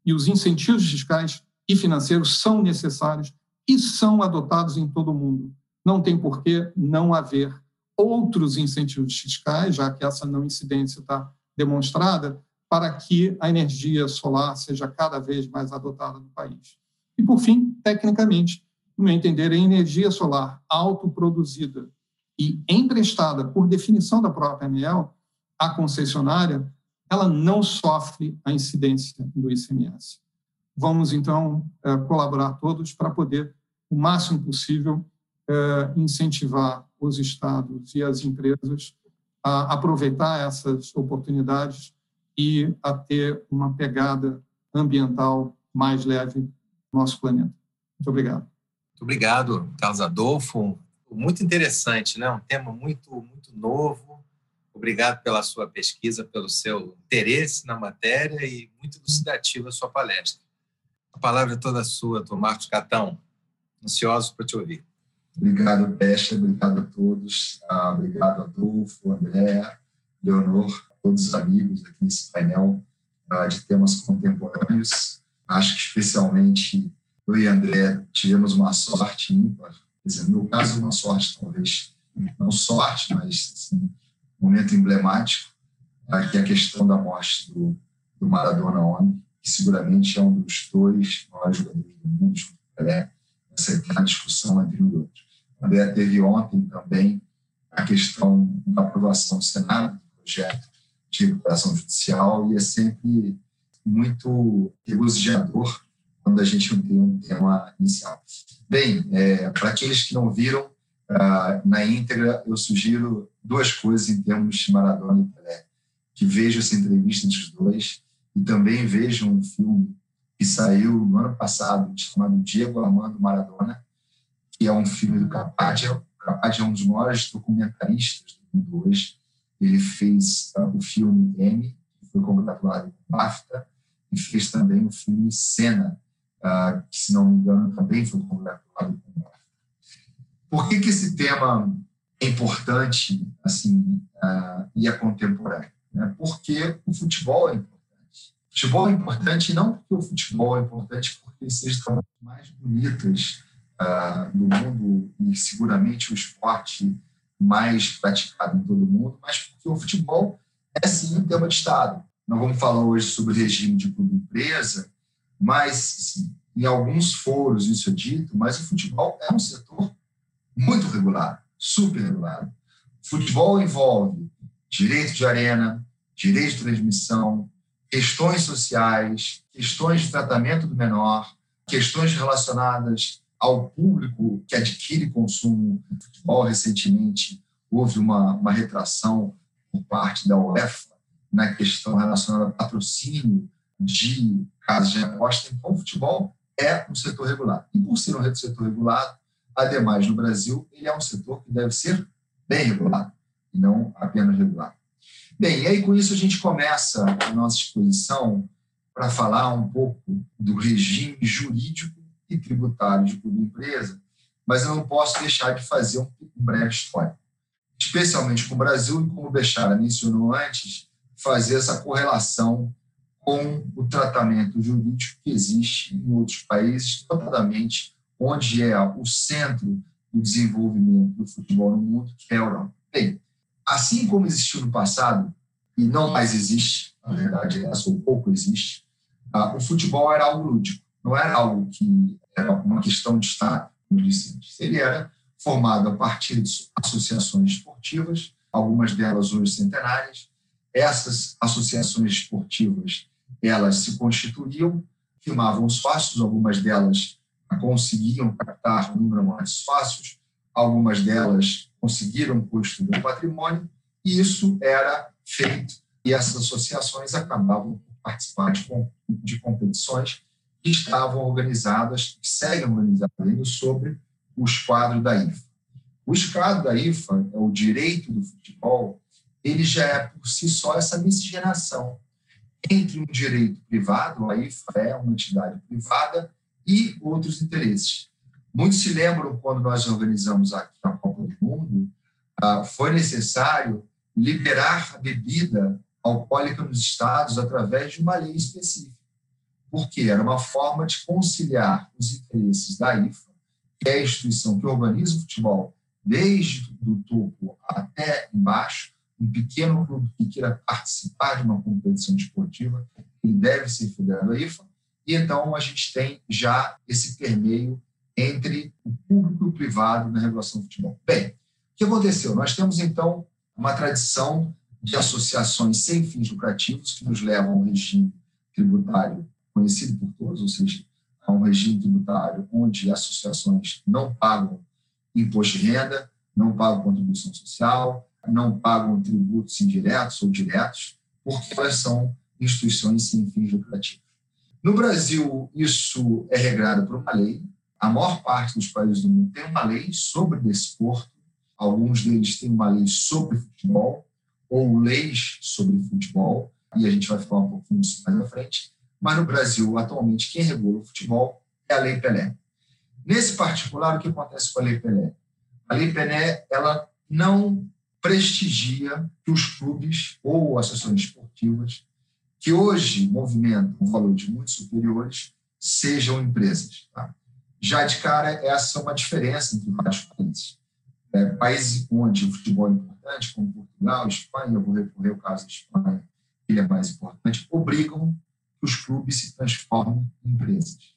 [SPEAKER 4] E os incentivos fiscais e financeiros são necessários e são adotados em todo o mundo. Não tem por que não haver outros incentivos fiscais, já que essa não incidência está demonstrada, para que a energia solar seja cada vez mais adotada no país. E, por fim, tecnicamente, no meu entender, a energia solar autoproduzida e emprestada por definição da própria ANEEL à concessionária, ela não sofre a incidência do ICMS. Vamos, então, eh, colaborar todos para poder, o máximo possível, eh, incentivar os estados e as empresas a aproveitar essas oportunidades e a ter uma pegada ambiental mais leve no nosso planeta. Muito obrigado.
[SPEAKER 2] Muito obrigado, Carlos Adolfo. Muito interessante, né? Um tema muito, muito novo. Obrigado pela sua pesquisa, pelo seu interesse na matéria e muito elucidativa a sua palestra. A palavra é toda sua, Dr. Marcos Catão. Ansioso para te ouvir.
[SPEAKER 5] Obrigado, Peste. Obrigado a todos. Ah, obrigado, Adolfo, André, Leonor, todos os amigos aqui nesse painel ah, de temas contemporâneos. Acho que, especialmente, eu e André tivemos uma sorte ímpar. Quer dizer, no caso, uma sorte, talvez não sorte, mas assim, um momento emblemático, ah, que é a questão da morte do, do Maradona ontem que seguramente é um dos dois maiores jogadores do mundo, junto com Pelé, eterna discussão entre um e outro. Teve ontem também a questão da aprovação do Senado do projeto de recuperação judicial e é sempre muito regozijador quando a gente tem um tema inicial. Bem, é, para aqueles que não viram, uh, na íntegra, eu sugiro duas coisas em termos de Maradona e Pelé. Que vejam essa entrevista entre os dois e também vejam um filme que saiu no ano passado, chamado Diego Armando Maradona, que é um filme do Carpaccio. O Carpaccio é um dos maiores documentaristas do mundo hoje. Ele fez uh, o filme M, que foi congratulado com BAFTA, e fez também o filme Cena, uh, que, se não me engano, também foi congratulado com BAFTA. Por que, que esse tema é importante assim, uh, e é contemporâneo? Né? Porque o futebol é importante futebol é importante não porque o futebol é importante porque seja uma das mais bonitas uh, do mundo e seguramente o esporte mais praticado em todo o mundo, mas porque o futebol é sim um tema de Estado. Não vamos falar hoje sobre regime de clube-empresa, mas sim, em alguns foros isso é dito, mas o futebol é um setor muito regulado, super regulado. O futebol envolve direito de arena, direito de transmissão, questões sociais, questões de tratamento do menor, questões relacionadas ao público que adquire consumo futebol. Recentemente, houve uma, uma retração por parte da UEFA na questão relacionada ao patrocínio de casas de aposta. Então, o futebol é um setor regulado. E por ser um setor regulado, ademais, no Brasil, ele é um setor que deve ser bem regulado, e não apenas regulado. Bem, e aí com isso a gente começa a nossa exposição para falar um pouco do regime jurídico e tributário de clube empresa, mas eu não posso deixar de fazer um, breve histórico, especialmente com o Brasil e como o Bechara mencionou antes, fazer essa correlação com o tratamento jurídico que existe em outros países, notadamente onde é o centro do desenvolvimento do futebol no mundo, que é a Europa. Bem, assim como existiu no passado, e não mais existe, na verdade, ou pouco existe, uh, o futebol era algo lúdico, não era algo que era uma questão de Estado, disse antes. Ele era formado a partir de associações esportivas, algumas delas hoje centenárias. Essas associações esportivas, elas se constituíam, firmavam sócios, algumas delas conseguiam captar um número maior de algumas delas conseguiram construir um patrimônio, e isso era feito, e essas associações acabavam por participar de competições que estavam organizadas, que seguem organizadas ainda, sobre o esquadro da IFA. O esquadro da IFA é o direito do futebol, ele já é por si só essa miscigenação entre um direito privado, a IFA é uma entidade privada, e outros interesses. Muitos se lembram quando nós organizamos aqui a Copa do Mundo, ah, foi necessário liberar a bebida alcoólica nos estados através de uma lei específica. Porque era uma forma de conciliar os interesses da IFA, que é a instituição que organiza o futebol desde do topo até embaixo, um pequeno clube que queira participar de uma competição esportiva, ele deve ser federado à IFA, e então a gente tem já esse permeio entre o público e o privado na regulação do futebol. Bem, o que aconteceu? Nós temos então uma tradição de associações sem fins lucrativos que nos levam a um regime tributário conhecido por todos, ou seja, a um regime tributário onde associações não pagam imposto de renda, não pagam contribuição social, não pagam tributos indiretos ou diretos, porque elas são instituições sem fins lucrativos. No Brasil, isso é regrado por uma lei. A maior parte dos países do mundo tem uma lei sobre desporto, alguns deles têm uma lei sobre futebol, ou leis sobre futebol, e a gente vai falar um pouquinho disso mais à frente. Mas no Brasil, atualmente, quem regula o futebol é a Lei Pelé. Nesse particular, o que acontece com a Lei Pelé? A Lei Pelé ela não prestigia que os clubes ou associações esportivas, que hoje movimentam valores muito superiores, sejam empresas. Tá? Já de cara, essa é uma diferença entre vários países. É, países onde o futebol é importante, como Portugal, Espanha, eu vou recorrer ao caso da Espanha, ele é mais importante, obrigam que os clubes se transformem em empresas.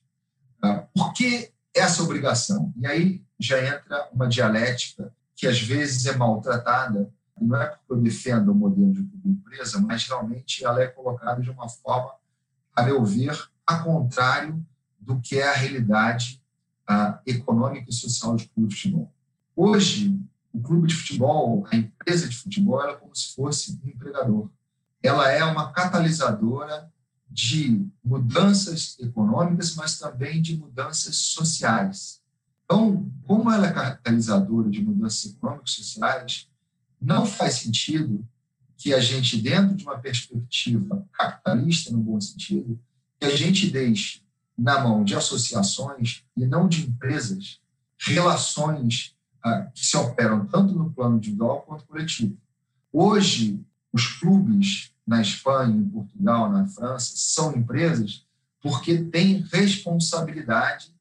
[SPEAKER 5] Tá? Por que essa obrigação. E aí já entra uma dialética que às vezes é maltratada, não é porque eu defendo o modelo de empresa, mas realmente ela é colocada de uma forma, a meu ver, a contrário do que é a realidade a, econômica e social de clube de futebol. Hoje, o clube de futebol, a empresa de futebol, ela é como se fosse um empregador. Ela é uma catalisadora de mudanças econômicas, mas também de mudanças sociais. Então, como ela é catalisadora de mudanças econômicas e sociais, não faz sentido que a gente, dentro de uma perspectiva capitalista, no bom sentido, que a gente deixe na mão de associações e não de empresas relações ah, que se operam tanto no plano individual quanto coletivo. Hoje, os clubes na Espanha, em Portugal, na França, são empresas porque têm responsabilidade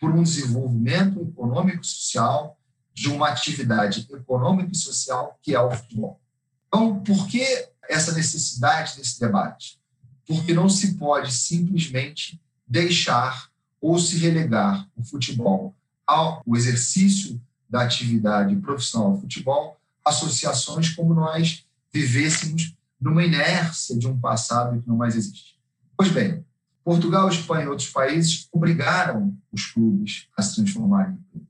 [SPEAKER 5] por um desenvolvimento econômico e social de uma atividade econômica e social que é o futebol. Então, por que essa necessidade desse debate? Porque não se pode simplesmente deixar ou se relegar o futebol ao exercício da atividade profissional do futebol, associações como nós vivêssemos numa inércia de um passado que não mais existe. Pois bem, Portugal, Espanha e outros países obrigaram os clubes a se transformarem em empresas.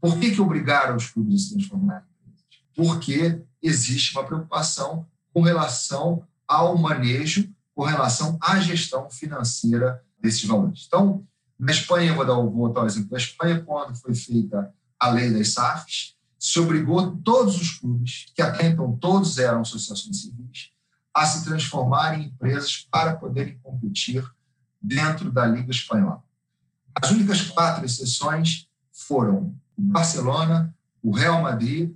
[SPEAKER 5] Por que, que obrigaram os clubes a se transformarem em empresas? Porque existe uma preocupação com relação ao manejo, com relação à gestão financeira desses valores. Então, na Espanha, vou dar vou botar o exemplo da Espanha, quando foi feita a lei das SAFs, se obrigou todos os clubes, que até então todos eram associações civis, a se transformar em empresas para poderem competir dentro da Liga Espanhola. As únicas quatro exceções foram o Barcelona, o Real Madrid,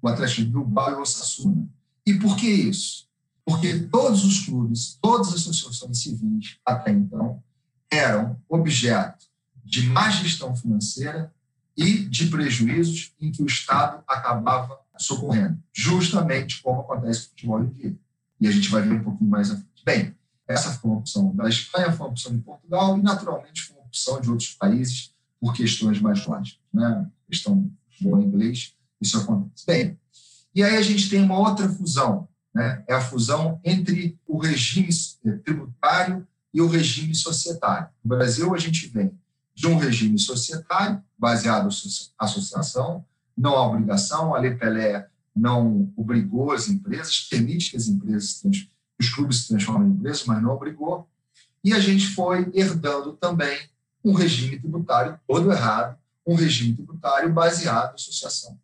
[SPEAKER 5] o Atlético de Bilbao e o Osasuna. E por que isso? Porque todos os clubes, todas as associações civis até então eram objeto de má gestão financeira e de prejuízos em que o Estado acabava socorrendo, justamente como acontece com o futebol em dia e a gente vai ver um pouquinho mais à frente. Bem, essa foi uma opção da Espanha, foi uma opção de Portugal e, naturalmente, foi uma opção de outros países por questões mais lógicas. Né? Questão em inglês, isso acontece. Bem, e aí a gente tem uma outra fusão, né? é a fusão entre o regime tributário e o regime societário. No Brasil, a gente vem de um regime societário, baseado em associação, não há obrigação, a Lei Pelé não obrigou as empresas, permite que as empresas, os clubes se transformem em empresas, mas não obrigou. E a gente foi herdando também um regime tributário todo errado, um regime tributário baseado em associação.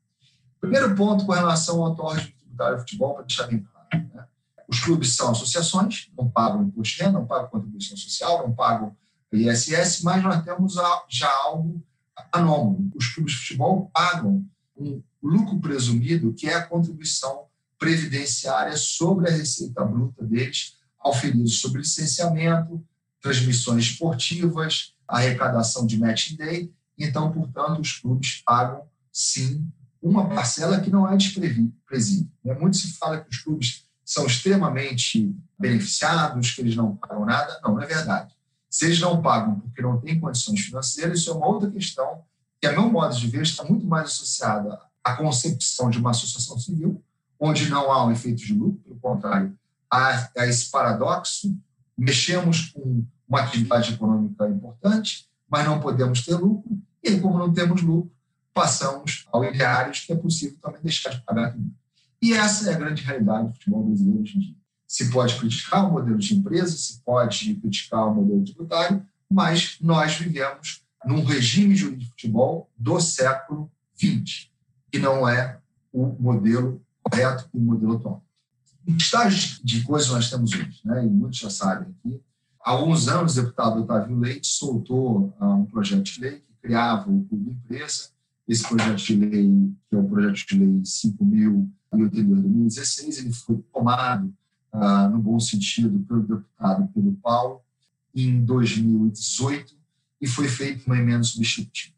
[SPEAKER 5] Primeiro ponto com relação ao atual regime tributário do futebol, para deixar bem claro. Né? Os clubes são associações, não pagam imposto de renda, não pagam contribuição social, não pagam ISS, mas nós temos já algo anômalo. Os clubes de futebol pagam um lucro presumido, que é a contribuição previdenciária sobre a receita bruta deles, auferidos sobre licenciamento, transmissões esportivas, arrecadação de match day. Então, portanto, os clubes pagam, sim, uma parcela que não é desprezível. Né? Muito se fala que os clubes são extremamente beneficiados, que eles não pagam nada. Não, não é verdade. Se eles não pagam porque não têm condições financeiras, isso é uma outra questão que, a meu modo de ver, está muito mais associada à concepção de uma associação civil, onde não há um efeito de lucro, pelo contrário, há, há esse paradoxo, mexemos com uma atividade econômica importante, mas não podemos ter lucro, e como não temos lucro, passamos ao ideários que é possível também deixar de pagar tudo. E essa é a grande realidade do futebol brasileiro hoje em dia. Se pode criticar o modelo de empresa, se pode criticar o modelo tributário, mas nós vivemos num regime de futebol do século XX, que não é o modelo correto e o modelo atual. Que estágio de coisas nós temos hoje? Né? E muitos já sabem aqui. Há alguns anos, o deputado Otávio Leite soltou uh, um projeto de lei que criava o Clube Empresa. Esse projeto de lei, que é o projeto de lei 5.082 de 2016, ele foi tomado ah, no bom sentido, pelo deputado Pedro Paulo, em 2018, e foi feita uma emenda substitutiva.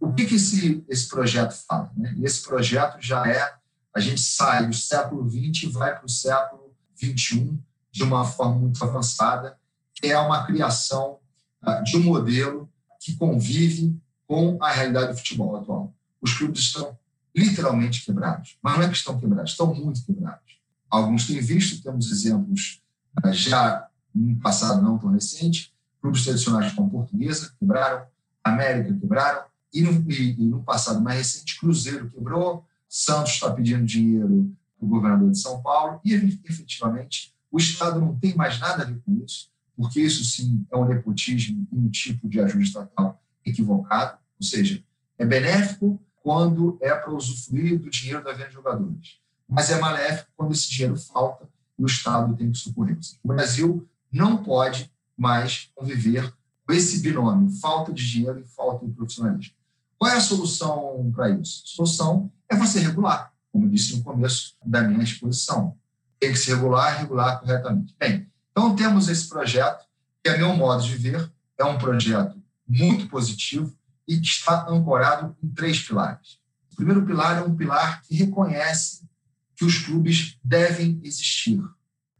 [SPEAKER 5] O que, que esse, esse projeto fala? Né? Esse projeto já é, a gente sai do século XX e vai para o século XXI de uma forma muito avançada, que é uma criação ah, de um modelo que convive com a realidade do futebol atual. Os clubes estão literalmente quebrados, mas não é que estão quebrados, estão muito quebrados alguns têm visto, temos exemplos eh, já no passado não tão recente, clubes tradicionais como Portuguesa quebraram, América quebraram, e no, e, no passado mais recente, Cruzeiro quebrou, Santos está pedindo dinheiro para o governador de São Paulo, e efetivamente o Estado não tem mais nada a ver com isso, porque isso sim é um nepotismo e um tipo de ajuda estatal equivocado, ou seja, é benéfico quando é para usufruir do dinheiro da venda de jogadores mas é maléfico quando esse dinheiro falta e o Estado tem que socorrer. O Brasil não pode mais conviver com esse binômio, falta de dinheiro e falta de profissionalismo. Qual é a solução para isso? A solução é você regular, como disse no começo da minha exposição. Tem que se regular, regular corretamente. Bem, então temos esse projeto, que, a meu modo de ver, é um projeto muito positivo e que está ancorado em três pilares. O primeiro pilar é um pilar que reconhece que os clubes devem existir.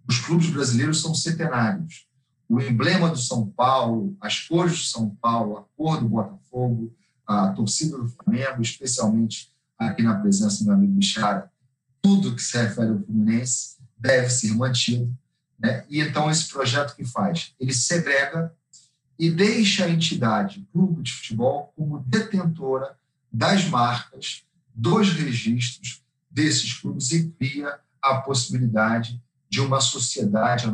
[SPEAKER 5] Os clubes brasileiros são centenários. O emblema do São Paulo, as cores do São Paulo, a cor do Botafogo, a torcida do Flamengo, especialmente aqui na presença do meu amigo Bichara, tudo que se refere ao Fluminense deve ser mantido. Né? E então esse projeto que faz? Ele segrega e deixa a entidade clube de futebol como detentora das marcas, dos registros, desses clubes e cria a possibilidade de uma sociedade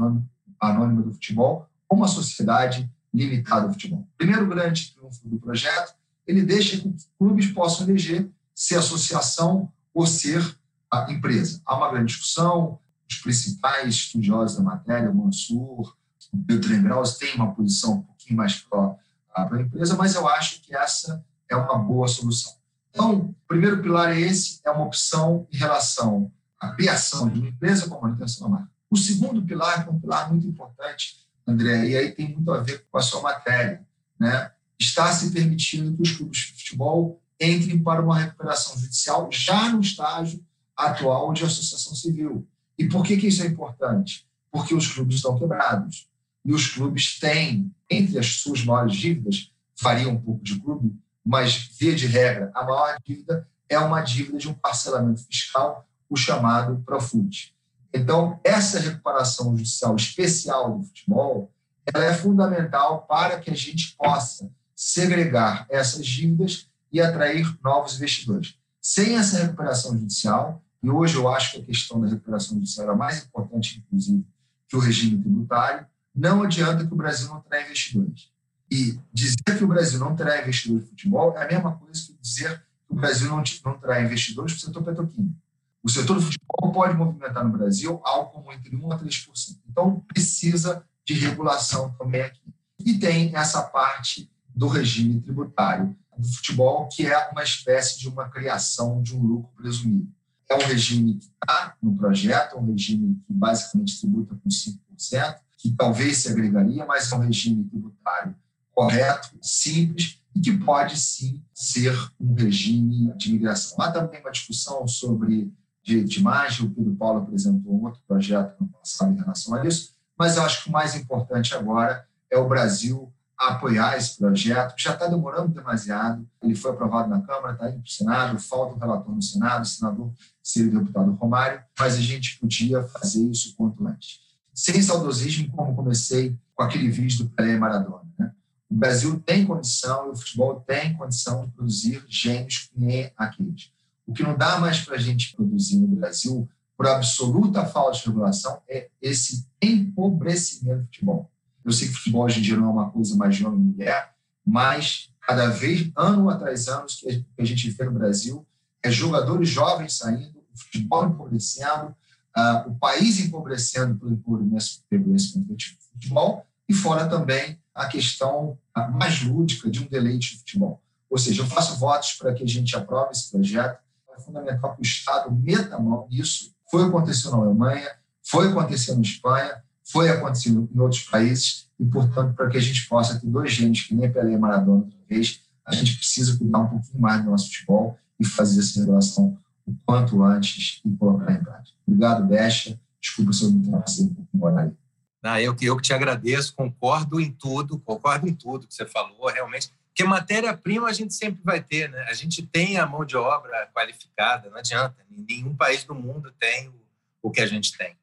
[SPEAKER 5] anônima do futebol ou uma sociedade limitada do futebol. Primeiro grande triunfo do projeto, ele deixa que os clubes possam eleger ser associação ou ser a empresa. Há uma grande discussão, os principais estudiosos da matéria, o Mansur, o Pedro Graus, têm uma posição um pouquinho mais para a empresa, mas eu acho que essa é uma boa solução. Então, o primeiro pilar é esse, é uma opção em relação à criação de uma empresa com manutenção da marca. O segundo pilar, é um pilar muito importante, André, e aí tem muito a ver com a sua matéria, né? Está se permitindo que os clubes de futebol entrem para uma recuperação judicial já no estágio atual de associação civil. E por que, que isso é importante? Porque os clubes estão quebrados. E os clubes têm, entre as suas maiores dívidas, varia um pouco de clube, mas, via de regra, a maior dívida é uma dívida de um parcelamento fiscal, o chamado Profut. Então, essa recuperação judicial especial do futebol ela é fundamental para que a gente possa segregar essas dívidas e atrair novos investidores. Sem essa recuperação judicial, e hoje eu acho que a questão da recuperação judicial é mais importante, inclusive, que o regime tributário, não adianta que o Brasil não traga investidores. E dizer que o Brasil não terá investidores de futebol é a mesma coisa que dizer que o Brasil não, não terá investidores para o setor petroquímico. O setor do futebol pode movimentar no Brasil algo como entre 1% a 3%. Então, precisa de regulação também aqui. E tem essa parte do regime tributário do futebol, que é uma espécie de uma criação de um lucro presumido. É um regime que está no projeto, é um regime que basicamente tributa com 5%, que talvez se agregaria, mas é um regime tributário correto, simples e que pode sim ser um regime de imigração. Há também uma discussão sobre direito de imagem, o Pedro Paulo apresentou um outro projeto no passado em relação a isso, mas eu acho que o mais importante agora é o Brasil apoiar esse projeto, que já está demorando demasiado. Ele foi aprovado na Câmara, está indo para o Senado, falta um relator no Senado, o senador seria o deputado Romário, mas a gente podia fazer isso quanto antes. Sem saudosismo, como comecei com aquele vídeo do Pelé e Maradona. Né? O Brasil tem condição, e o futebol tem condição de produzir gênios que nem aqueles. O que não dá mais para a gente produzir no Brasil, por absoluta falta de regulação, é esse empobrecimento do futebol. Eu sei que o futebol hoje em dia não é uma coisa mais de homem e mulher, mas cada vez, ano atrás ano, que a gente vê no Brasil é jogadores jovens saindo, o futebol empobrecendo, uh, o país empobrecendo pelo empobrecimento do futebol, e fora também a questão mais lúdica de um deleite de futebol. Ou seja, eu faço votos para que a gente aprove esse projeto, é fundamental que o Estado meta a mão nisso. Foi acontecendo na Alemanha, foi acontecendo na Espanha, foi acontecendo em outros países, e, portanto, para que a gente possa ter dois gênios, que nem Pelé e Maradona outra vez, a gente precisa cuidar um pouquinho mais do nosso futebol e fazer essa relação o quanto antes e colocar em prática. Obrigado, Becha. Desculpa se eu me ultrapassei um pouco aí.
[SPEAKER 2] Ah, eu, eu que te agradeço, concordo em tudo, concordo em tudo que você falou, realmente. Porque matéria-prima a gente sempre vai ter, né? A gente tem a mão de obra qualificada, não adianta. Nenhum país do mundo tem o, que a gente tem.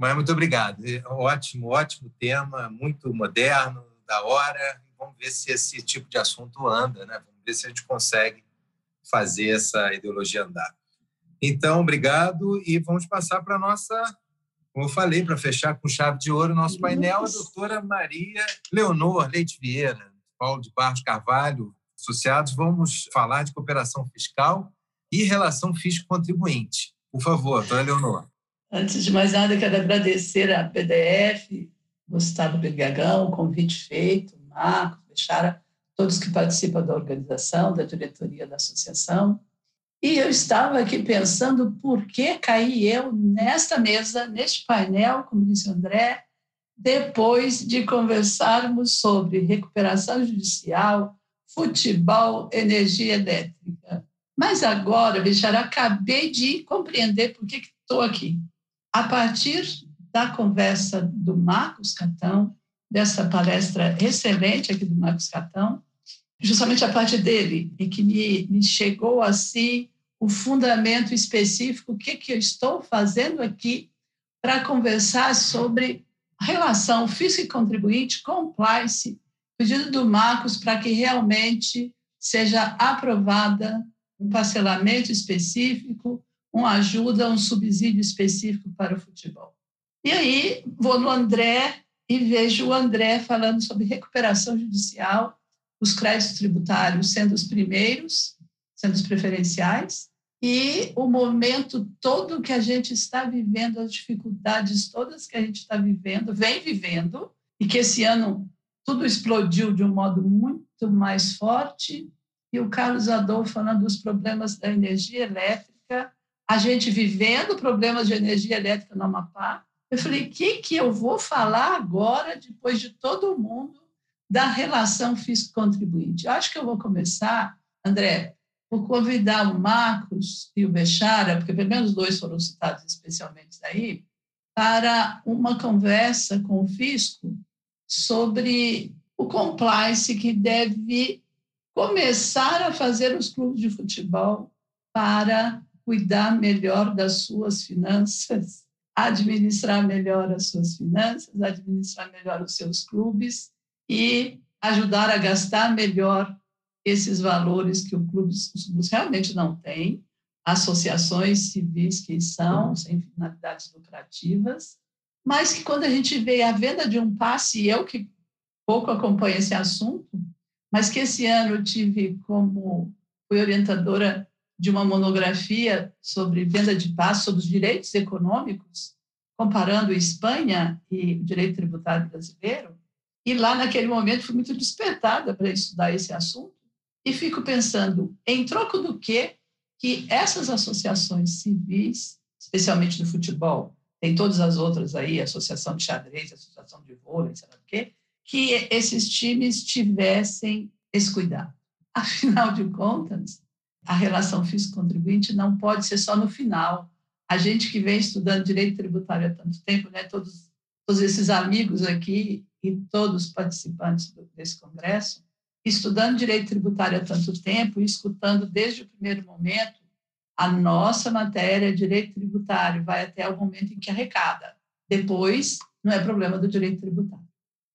[SPEAKER 2] Mas muito obrigado. Ótimo, ótimo tema, muito moderno, da hora. Vamos ver se esse tipo de assunto anda, né? Vamos ver se a gente consegue fazer essa ideologia andar. Então, obrigado e vamos passar para a nossa, como eu falei, para fechar com chave de ouro, nosso painel, a doutora Maria Leonor Leite Vieira, Paulo de Barros Carvalho, associados, vamos falar de cooperação fiscal e relação fisco-contribuinte. Por favor, doutora Leonor.
[SPEAKER 6] Antes de mais nada, quero agradecer à PDF, Gustavo Bergagão, o convite feito, Marcos, Bechara, todos que participam da organização, da diretoria da associação. E eu estava aqui pensando por que caí eu nesta mesa, neste painel, como disse o André, depois de conversarmos sobre recuperação judicial, futebol, energia elétrica. Mas agora, Bichara, acabei de compreender por que estou aqui. A partir da conversa do Marcos Catão, dessa palestra excelente aqui do Marcos Catão, justamente a parte dele, e que me, me chegou assim o fundamento específico, o que, que eu estou fazendo aqui para conversar sobre relação fisco e contribuinte, compliance, pedido do Marcos para que realmente seja aprovada um parcelamento específico, uma ajuda, um subsídio específico para o futebol. E aí vou no André e vejo o André falando sobre recuperação judicial, os créditos tributários sendo os primeiros, sendo os preferenciais, e o momento todo que a gente está vivendo, as dificuldades todas que a gente está vivendo, vem vivendo, e que esse ano tudo explodiu de um modo muito mais forte, e o Carlos Adolfo falando dos problemas da energia elétrica, a gente vivendo problemas de energia elétrica no Amapá. Eu falei, o que, que eu vou falar agora, depois de todo mundo, da relação fisco-contribuinte? Acho que eu vou começar, André, por convidar o Marcos e o Bechara, porque pelo menos dois foram citados especialmente daí, para uma conversa com o fisco sobre o compliance que deve começar a fazer os clubes de futebol para cuidar melhor das suas finanças, [LAUGHS] administrar melhor as suas finanças, administrar melhor os seus clubes e ajudar a gastar melhor esses valores que clube, os clubes realmente não têm, associações civis que são sem finalidades lucrativas, mas que quando a gente vê a venda de um passe, eu que pouco acompanho esse assunto, mas que esse ano tive como fui orientadora de uma monografia sobre venda de paz, sobre os direitos econômicos, comparando Espanha e o direito tributário brasileiro. E lá, naquele momento, fui muito despertada para estudar esse assunto e fico pensando em troco do que que essas associações civis, especialmente do futebol, tem todas as outras aí, associação de xadrez, associação de vôlei, sei lá o quê, que esses times tivessem esse cuidado. [LAUGHS] Afinal de contas, a relação fisco-contribuinte não pode ser só no final. A gente que vem estudando direito tributário há tanto tempo, né, todos, todos esses amigos aqui e todos os participantes desse congresso, estudando direito tributário há tanto tempo e escutando desde o primeiro momento a nossa matéria, direito tributário, vai até o momento em que arrecada. Depois, não é problema do direito tributário.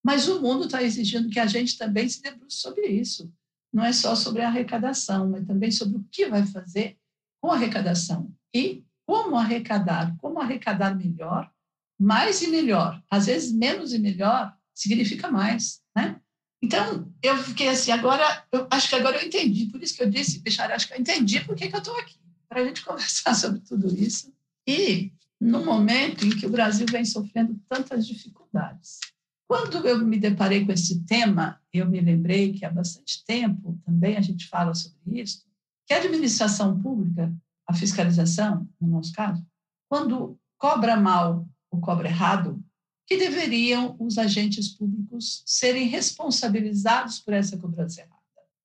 [SPEAKER 6] Mas o mundo está exigindo que a gente também se debruce sobre isso. Não é só sobre a arrecadação, mas também sobre o que vai fazer com a arrecadação e como arrecadar, como arrecadar melhor, mais e melhor. Às vezes, menos e melhor significa mais, né? Então, eu fiquei assim, agora, eu acho que agora eu entendi, por isso que eu disse, Bichara, acho que eu entendi por que, que eu estou aqui, para a gente [LAUGHS] conversar sobre tudo isso. E no momento em que o Brasil vem sofrendo tantas dificuldades. Quando eu me deparei com esse tema, eu me lembrei que há bastante tempo também a gente fala sobre isso, que a administração pública, a fiscalização, no nosso caso, quando cobra mal ou cobra errado, que deveriam os agentes públicos serem responsabilizados por essa cobrança errada.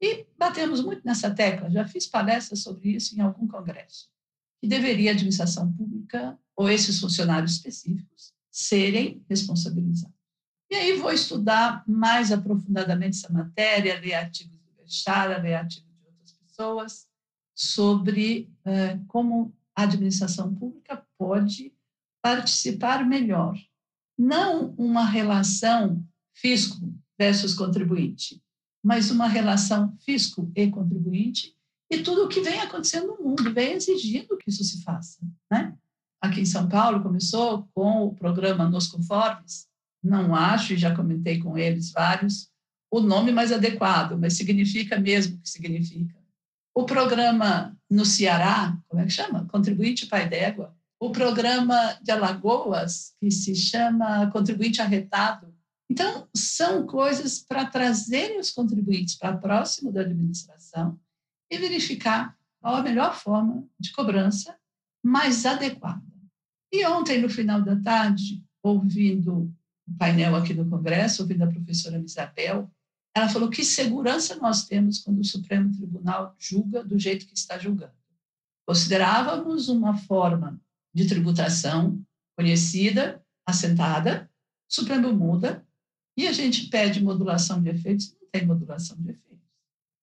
[SPEAKER 6] E batemos muito nessa tecla, já fiz palestras sobre isso em algum congresso, que deveria a administração pública ou esses funcionários específicos serem responsabilizados. E aí vou estudar mais aprofundadamente essa matéria, ler artigos do Bechara, ler artigos de outras pessoas, sobre eh, como a administração pública pode participar melhor não uma relação fisco versus contribuinte, mas uma relação fisco e contribuinte e tudo o que vem acontecendo no mundo vem exigindo que isso se faça, né? Aqui em São Paulo começou com o programa Nos Conformes, não acho, e já comentei com eles vários, o nome mais adequado, mas significa mesmo o que significa. O programa no Ceará, como é que chama? Contribuinte Pai d'Égua, o programa de Alagoas, que se chama Contribuinte Arretado. Então, são coisas para trazerem os contribuintes para próximo da administração e verificar qual a melhor forma de cobrança mais adequada. E ontem, no final da tarde, ouvindo o painel aqui do Congresso, ouvindo a professora Isabel, ela falou que segurança nós temos quando o Supremo Tribunal julga do jeito que está julgando. Considerávamos uma forma de tributação conhecida, assentada, o Supremo muda e a gente pede modulação de efeitos, não tem modulação de efeitos.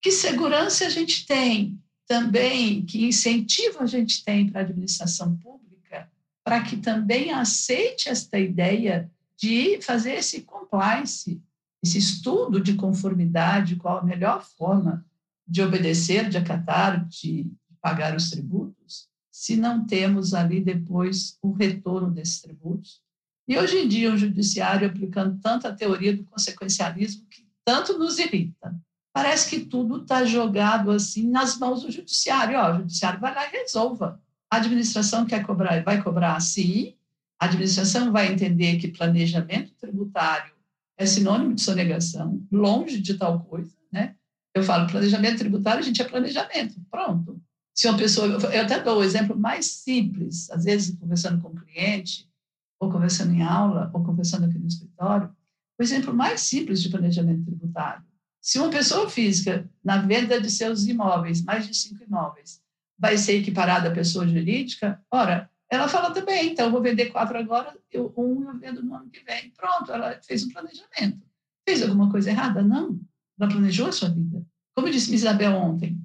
[SPEAKER 6] Que segurança a gente tem também, que incentivo a gente tem para a administração pública para que também aceite esta ideia de fazer esse compliance, esse estudo de conformidade, qual a melhor forma de obedecer, de acatar, de pagar os tributos, se não temos ali depois o retorno desses tributos. E hoje em dia, o judiciário aplicando tanta teoria do consequencialismo que tanto nos irrita. Parece que tudo está jogado assim nas mãos do judiciário. Ó, o judiciário vai lá e resolva. A administração quer cobrar, vai cobrar assim. A administração vai entender que planejamento tributário é sinônimo de sonegação, longe de tal coisa, né? Eu falo planejamento tributário, a gente é planejamento, pronto. Se uma pessoa, eu até dou o exemplo mais simples, às vezes conversando com um cliente, ou conversando em aula, ou conversando aqui no escritório, o exemplo mais simples de planejamento tributário. Se uma pessoa física, na venda de seus imóveis, mais de cinco imóveis, vai ser equiparada à pessoa jurídica, ora, ela fala também, então eu vou vender quatro agora, eu, um eu vendo no ano que vem. Pronto, ela fez um planejamento. Fez alguma coisa errada? Não. Ela planejou a sua vida. Como disse Isabel ontem,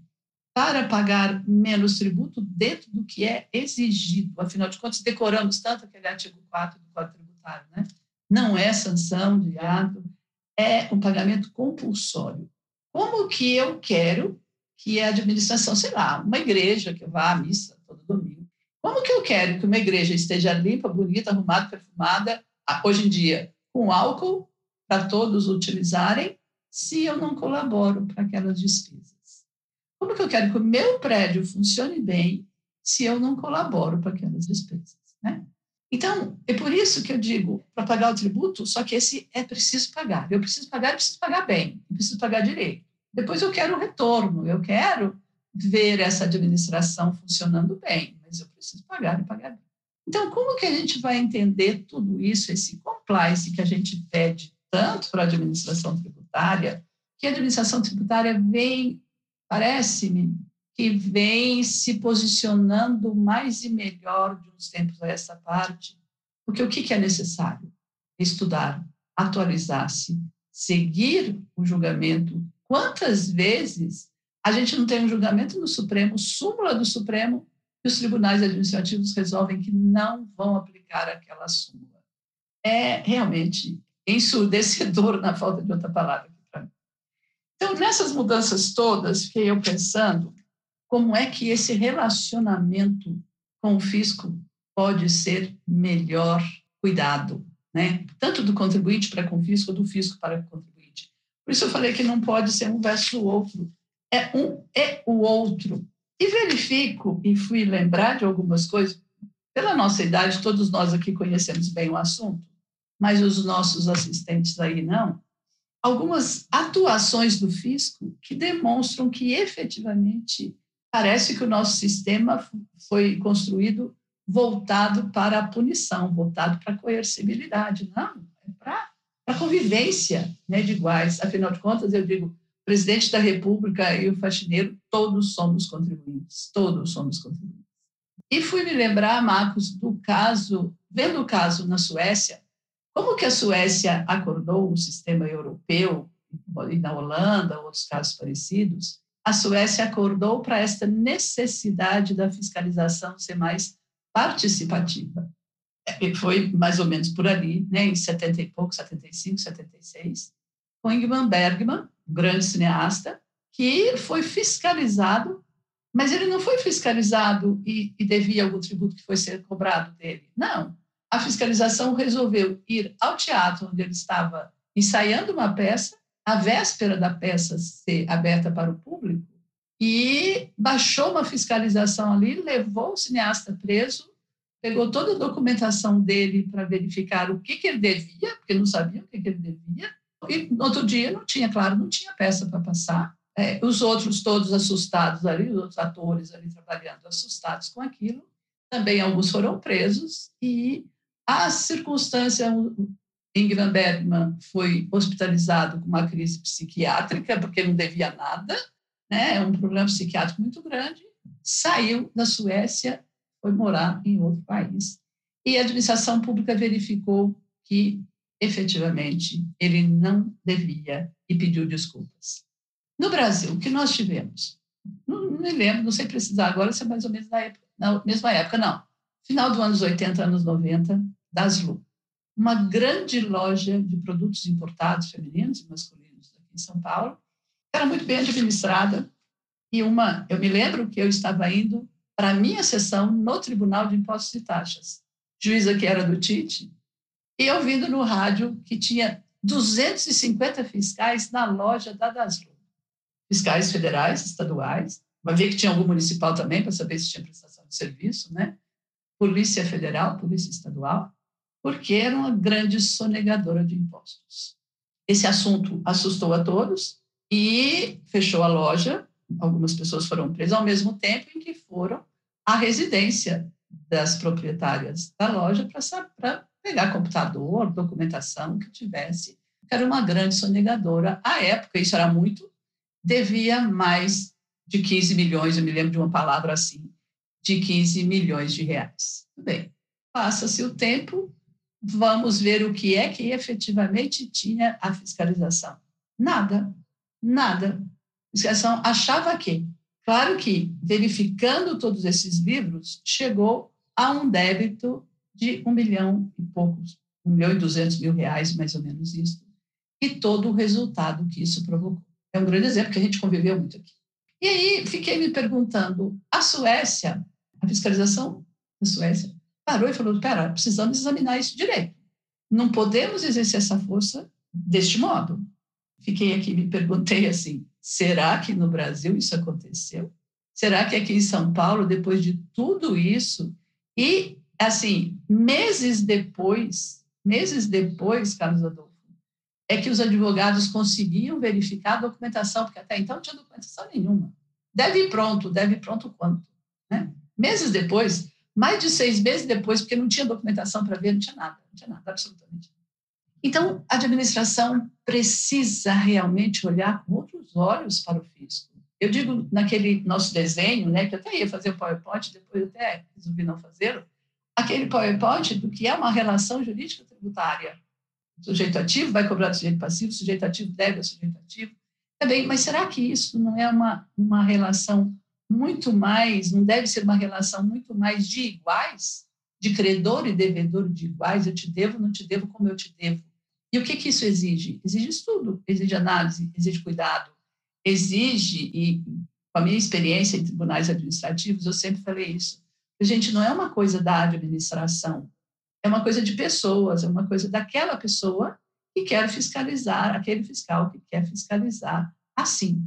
[SPEAKER 6] para pagar menos tributo dentro do que é exigido. Afinal de contas, decoramos tanto aquele artigo 4 do Código Tributário, né? Não é sanção de ato, é um pagamento compulsório. Como que eu quero que a administração, sei lá, uma igreja que vá à missa todo domingo, como que eu quero que uma igreja esteja limpa, bonita, arrumada, perfumada, hoje em dia, com álcool, para todos utilizarem, se eu não colaboro para aquelas despesas? Como que eu quero que o meu prédio funcione bem se eu não colaboro para aquelas despesas, né? Então, é por isso que eu digo, para pagar o tributo, só que esse é preciso pagar. Eu preciso pagar, eu preciso pagar bem, eu preciso pagar direito. Depois eu quero o retorno, eu quero ver essa administração funcionando bem, mas eu preciso pagar e pagar bem. Então, como que a gente vai entender tudo isso, esse compliance que a gente pede tanto para a administração tributária, que a administração tributária vem, parece-me, que vem se posicionando mais e melhor de uns tempos a essa parte, porque o que é necessário? Estudar, atualizar-se, seguir o julgamento. Quantas vezes a gente não tem um julgamento no Supremo, súmula do Supremo, e os tribunais administrativos resolvem que não vão aplicar aquela súmula? É realmente ensurdecedor, na falta de outra palavra. Então, nessas mudanças todas, fiquei eu pensando como é que esse relacionamento com o fisco pode ser melhor cuidado, né? Tanto do contribuinte para com o fisco, do fisco para o contribuinte. Por isso eu falei que não pode ser um versus o outro, é um e o outro. E verifico e fui lembrar de algumas coisas. Pela nossa idade, todos nós aqui conhecemos bem o assunto, mas os nossos assistentes aí não. Algumas atuações do fisco que demonstram que efetivamente parece que o nosso sistema foi construído voltado para a punição, voltado para a coercibilidade. Não, é para a convivência né, de iguais. Afinal de contas, eu digo, presidente da República e o faxineiro, todos somos contribuintes, todos somos contribuintes. E fui me lembrar, Marcos, do caso, vendo o caso na Suécia, como que a Suécia acordou o sistema europeu, e na Holanda, outros casos parecidos, a Suécia acordou para esta necessidade da fiscalização ser mais participativa. E foi mais ou menos por ali, né, em 70 e pouco, 75, 76, com Ingmar Bergman, um grande cineasta, que foi fiscalizado, mas ele não foi fiscalizado e, e devia algum tributo que foi ser cobrado dele. Não. A fiscalização resolveu ir ao teatro onde ele estava ensaiando uma peça a véspera da peça ser aberta para o público, e baixou uma fiscalização ali, levou o cineasta preso, pegou toda a documentação dele para verificar o que, que ele devia, porque não sabia o que, que ele devia, e no outro dia não tinha, claro, não tinha peça para passar. É, os outros todos assustados ali, os outros atores ali trabalhando assustados com aquilo, também alguns foram presos e a circunstância Ingrid Bergman foi hospitalizado com uma crise psiquiátrica, porque não devia nada, né? um problema psiquiátrico muito grande, saiu da Suécia, foi morar em outro país. E a administração pública verificou que, efetivamente, ele não devia e pediu desculpas. No Brasil, o que nós tivemos? Não, não me lembro, não sei precisar agora se é mais ou menos na, época, na mesma época, não. Final dos anos 80, anos 90, das LU uma grande loja de produtos importados femininos e masculinos aqui em São Paulo. Era muito bem administrada e uma, eu me lembro que eu estava indo para a minha sessão no Tribunal de Impostos e Taxas. Juíza que era do Tite, e ouvindo no rádio que tinha 250 fiscais na loja da Daslu. Fiscais federais, estaduais, vai ver que tinha algum municipal também, para saber se tinha prestação de serviço, né? Polícia Federal, Polícia Estadual porque era uma grande sonegadora de impostos. Esse assunto assustou a todos e fechou a loja. Algumas pessoas foram presas ao mesmo tempo em que foram à residência das proprietárias da loja para pegar computador, documentação que tivesse. Era uma grande sonegadora. À época, isso era muito, devia mais de 15 milhões, eu me lembro de uma palavra assim, de 15 milhões de reais. Bem, passa-se o tempo, vamos ver o que é que efetivamente tinha a fiscalização. Nada, nada. A fiscalização achava que, claro que, verificando todos esses livros, chegou a um débito de um milhão e poucos, um milhão e duzentos mil reais, mais ou menos isso, e todo o resultado que isso provocou. É um grande exemplo que a gente conviveu muito aqui. E aí fiquei me perguntando, a Suécia, a fiscalização da Suécia, parou e falou: espera, precisamos examinar isso direito. Não podemos exercer essa força deste modo. Fiquei aqui me perguntei assim: será que no Brasil isso aconteceu? Será que aqui em São Paulo, depois de tudo isso, e assim, meses depois, meses depois, Carlos Adolfo, é que os advogados conseguiam verificar a documentação, porque até então não tinha documentação nenhuma. Deve pronto, deve pronto quanto? Né? Meses depois, mais de seis meses depois, porque não tinha documentação para ver, não tinha nada, não tinha nada, absolutamente. Então, a administração precisa realmente olhar com outros olhos para o fisco. Eu digo naquele nosso desenho, né, que eu até ia fazer o PowerPoint, depois até resolvi não fazer, aquele PowerPoint do que é uma relação jurídica tributária. O sujeito ativo vai cobrar do sujeito passivo, o sujeito ativo deve ao sujeito ativo. Também, mas será que isso não é uma, uma relação muito mais, não deve ser uma relação muito mais de iguais, de credor e devedor de iguais, eu te devo, não te devo como eu te devo. E o que, que isso exige? Exige estudo, exige análise, exige cuidado, exige, e com a minha experiência em tribunais administrativos, eu sempre falei isso, gente, não é uma coisa da administração, é uma coisa de pessoas, é uma coisa daquela pessoa que quer fiscalizar, aquele fiscal que quer fiscalizar assim.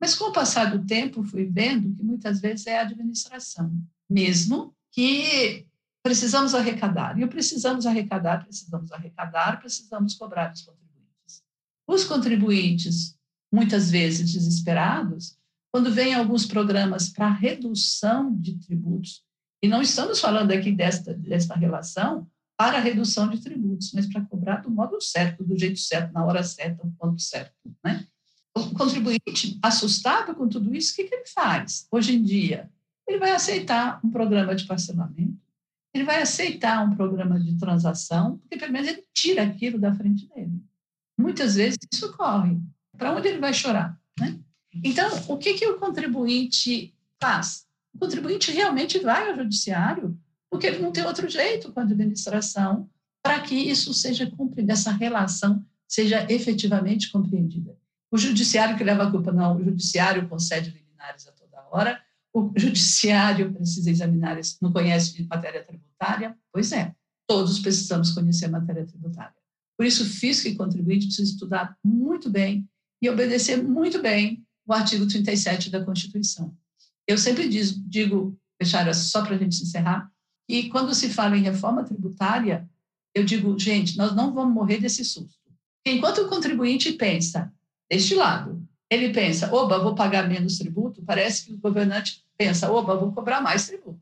[SPEAKER 6] Mas com o passar do tempo, fui vendo que muitas vezes é a administração, mesmo que precisamos arrecadar. E o precisamos arrecadar, precisamos arrecadar, precisamos cobrar dos contribuintes. Os contribuintes, muitas vezes desesperados, quando vêm alguns programas para redução de tributos, e não estamos falando aqui desta, desta relação para redução de tributos, mas para cobrar do modo certo, do jeito certo, na hora certa, no ponto certo. Né? O contribuinte, assustado com tudo isso, o que, que ele faz hoje em dia? Ele vai aceitar um programa de parcelamento, ele vai aceitar um programa de transação, porque pelo menos ele tira aquilo da frente dele. Muitas vezes isso ocorre. Para onde ele vai chorar? Né? Então, o que, que o contribuinte faz? O contribuinte realmente vai ao judiciário, porque ele não tem outro jeito com a administração para que isso seja cumprido, essa relação seja efetivamente compreendida. O judiciário que leva a culpa, não, o judiciário concede liminares a toda hora, o judiciário precisa examinar não conhece de matéria tributária? Pois é, todos precisamos conhecer matéria tributária. Por isso, fisco e contribuinte precisam estudar muito bem e obedecer muito bem o artigo 37 da Constituição. Eu sempre diz, digo, Bechara, só para a gente encerrar, e quando se fala em reforma tributária, eu digo, gente, nós não vamos morrer desse susto. Enquanto o contribuinte pensa deste lado, ele pensa, oba, vou pagar menos tributo, parece que o governante pensa, oba, vou cobrar mais tributo.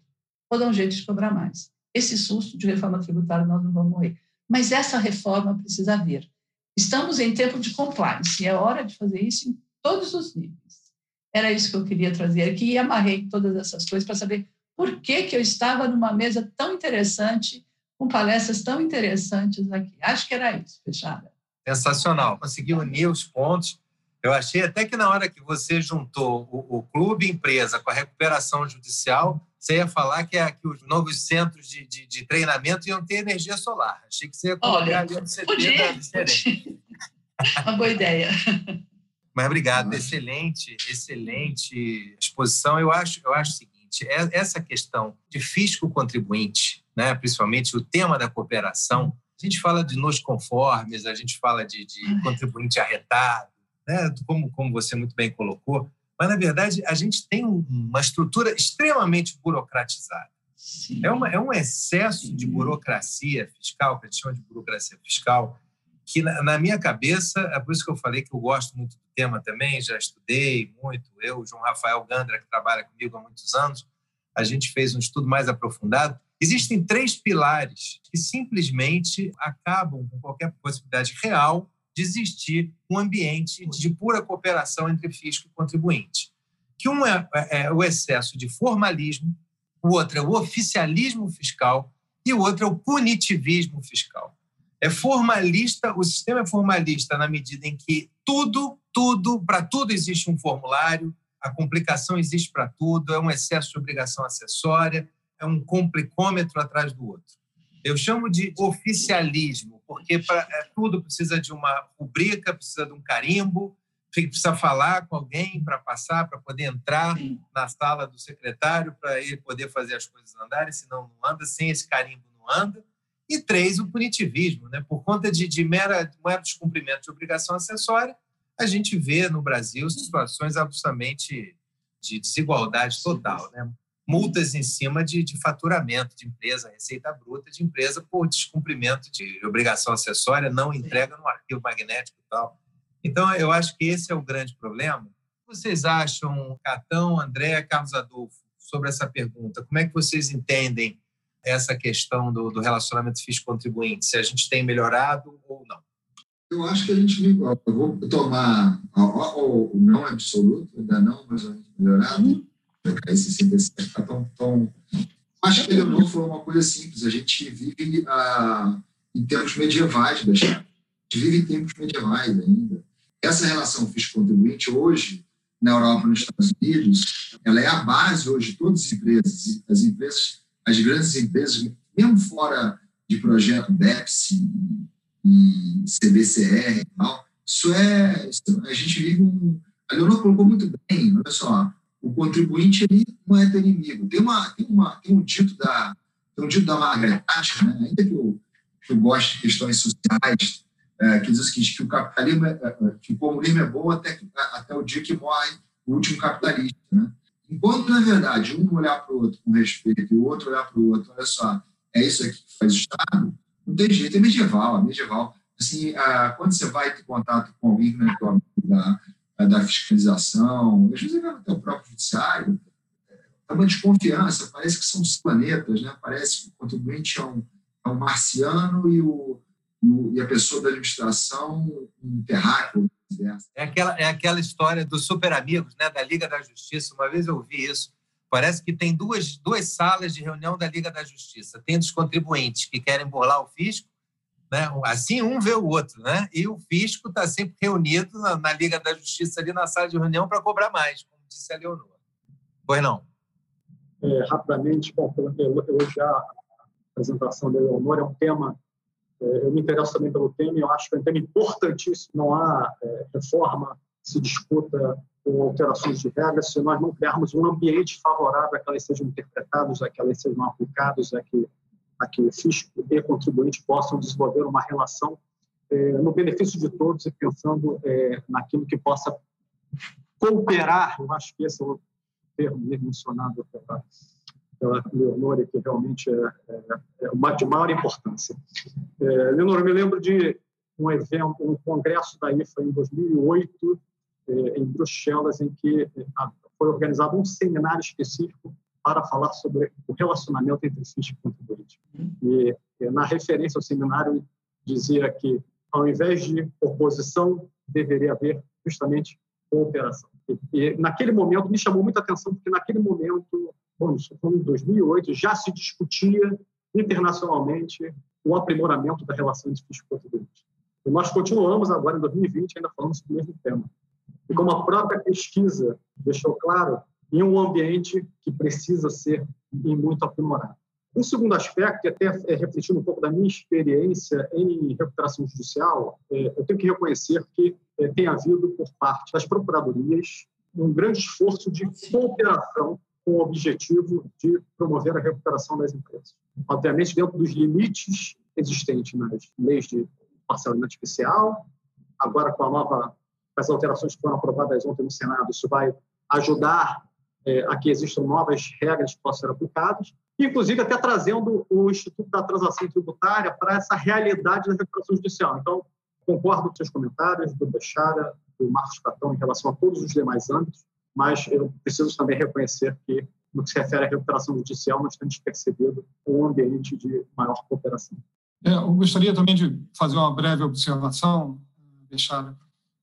[SPEAKER 6] Vou dar um jeito de cobrar mais. Esse susto de reforma tributária nós não vamos morrer. Mas essa reforma precisa haver. Estamos em tempo de compliance e é hora de fazer isso em todos os níveis. Era isso que eu queria trazer aqui e amarrei todas essas coisas para saber por que, que eu estava numa mesa tão interessante, com palestras tão interessantes aqui. Acho que era isso, fechada.
[SPEAKER 2] Sensacional. Consegui unir os pontos. Eu achei até que na hora que você juntou o, o clube empresa com a recuperação judicial, você ia falar que, é, que os novos centros de, de, de, treinamento iam ter energia solar. Achei que você ia colocar
[SPEAKER 6] Olha, ali um podia, podia. [LAUGHS] Uma boa ideia. [LAUGHS]
[SPEAKER 2] Mas obrigado, excelente, excelente exposição. Eu acho, eu acho o seguinte: é, essa questão de fisco contribuinte, né, principalmente o tema da cooperação, a gente fala de nos conformes, a gente fala de, de contribuinte arretado, né, como, como você muito bem colocou, mas na verdade a gente tem uma estrutura extremamente burocratizada. É, uma, é um excesso de burocracia fiscal, que a gente chama de burocracia fiscal, que na, na, minha cabeça, é por isso que eu falei que eu gosto muito do tema também, já estudei muito, eu, João Rafael Gandra, que trabalha comigo há muitos anos, a gente fez um estudo mais aprofundado. Existem três pilares que simplesmente acabam com qualquer possibilidade real de existir um ambiente de pura cooperação entre fisco e contribuinte. Que um é, é, é o excesso de formalismo, o outro é o oficialismo fiscal e o outro é o punitivismo fiscal é formalista, o sistema é formalista na medida em que tudo, tudo, para tudo existe um formulário, a complicação existe para tudo, é um excesso de obrigação acessória, é um complicômetro atrás do outro. Eu chamo de oficialismo, porque pra, é, tudo precisa de uma rubrica, precisa de um carimbo, precisa falar com alguém para passar, para poder entrar na sala do secretário, para ele poder fazer as coisas andarem, senão não anda, sem esse carimbo não anda. E três, o punitivismo. Né? Por conta de, de mera, mero descumprimento de obrigação acessória, a gente vê no Brasil situações absolutamente de desigualdade total, né? multas em cima de, de, faturamento de empresa, receita bruta de empresa por descumprimento de obrigação acessória, não entrega no arquivo magnético e tal. Então, eu acho que esse é o grande problema. O que vocês acham, Catão, André, Carlos Adolfo, sobre essa pergunta? Como é que vocês entendem essa questão do, do relacionamento fisco-contribuinte? Se a gente tem melhorado ou não?
[SPEAKER 5] Eu acho que a gente eu vou tomar o, não absoluto, ainda não, mas a gente melhorado. Uhum. Esse 67 está tão, tão. Acho que ele não foi uma coisa simples. A gente vive ah, em tempos medievais, Bechar. A gente vive em tempos medievais ainda. Essa relação fisco-contribuinte hoje, na Europa e nos Estados Unidos, ela é a base hoje de todas as empresas. As empresas, as grandes empresas, mesmo fora de projeto BEPS e CBCR e tal, isso é. A gente vive um. A Leonor colocou muito bem, olha só, o contribuinte ele não é teu inimigo. Tem, uma, tem, uma, tem um dito da tem um dito da Margaret Thatcher, né? ainda que eu, que eu goste de questões sociais, é, que diz o seguinte, que o capitalismo, é, é, que o comunismo é bom até, até o dia que morre o último capitalista. Né? Enquanto, na verdade, um olhar para o outro com respeito e o outro olhar para o outro, olha só, é isso aqui que faz o Estado, não tem jeito, é medieval, é medieval. Assim, ah, quando você vai ter contato com alguém que não é amigo da, da fiscalização, às vezes até o próprio judiciário, é uma desconfiança, parece que são os planetas, né? parece que o contribuinte é um, é um marciano e, o, e, a pessoa da administração um terráqueo.
[SPEAKER 2] É aquela, é aquela história dos super amigos, né? da Liga da Justiça. Uma vez eu vi isso. Parece que tem duas, duas salas de reunião da Liga da Justiça. Tem dos contribuintes que querem burlar o fisco né? Assim um vê o outro, né? E o fisco está sempre reunido na, na, Liga da Justiça ali na sala de reunião para cobrar mais, como disse a Leonor. Pois não?
[SPEAKER 3] É, rapidamente, bom, já a apresentação da Leonor, é um tema, eu me interesso também pelo tema, eu acho que é um tema importantíssimo. Não há é, reforma se discuta com alterações de regras se nós não criarmos um ambiente favorável a que elas sejam interpretadas, a que elas sejam aplicadas, a que a que fisco e contribuinte possam desenvolver uma relação é, no benefício de todos e pensando é, naquilo que possa cooperar. Eu acho que esse é o termo mencionado pela, pela Leonor, que realmente é, é, é de maior importância. É, Leonor, eu me lembro de um evento, um congresso da IFA em 2008, é, em Bruxelas, em que é, foi organizado um seminário específico para falar sobre o relacionamento entre fisco e contribuinte. E, na referência ao seminário dizia que, ao invés de oposição, deveria haver justamente cooperação. E, e naquele momento me chamou muita atenção porque naquele momento, bom, isso foi em 2008, já se discutia internacionalmente o aprimoramento da relação entre fisco e nós continuamos agora em 2020 ainda falando sobre o mesmo tema. E como a própria pesquisa deixou claro, em um ambiente que precisa ser muito aprimorado. Um segundo aspecto, e até é, refletindo um pouco da minha experiência em recuperação judicial, é, eu tenho que reconhecer que é, tem havido, por parte das procuradorias, um grande esforço de cooperação com o objetivo de promover a recuperação das empresas. Obviamente, dentro dos limites existentes nas leis de parcelamento especial, agora com a nova, as alterações que foram aprovadas ontem no Senado, isso vai ajudar é, a que existam novas regras que possam ser aplicadas, inclusive até trazendo o Instituto da Transação Tributária para essa realidade da recuperação judicial. Então, concordo com seus comentários, do Bechara, do Marcos Catão, em relação a todos os demais âmbitos, mas eu preciso também reconhecer que, no que se refere à recuperação judicial, nós temos percebido um ambiente de maior cooperação.
[SPEAKER 4] É, eu gostaria também de fazer uma breve observação, Bechara.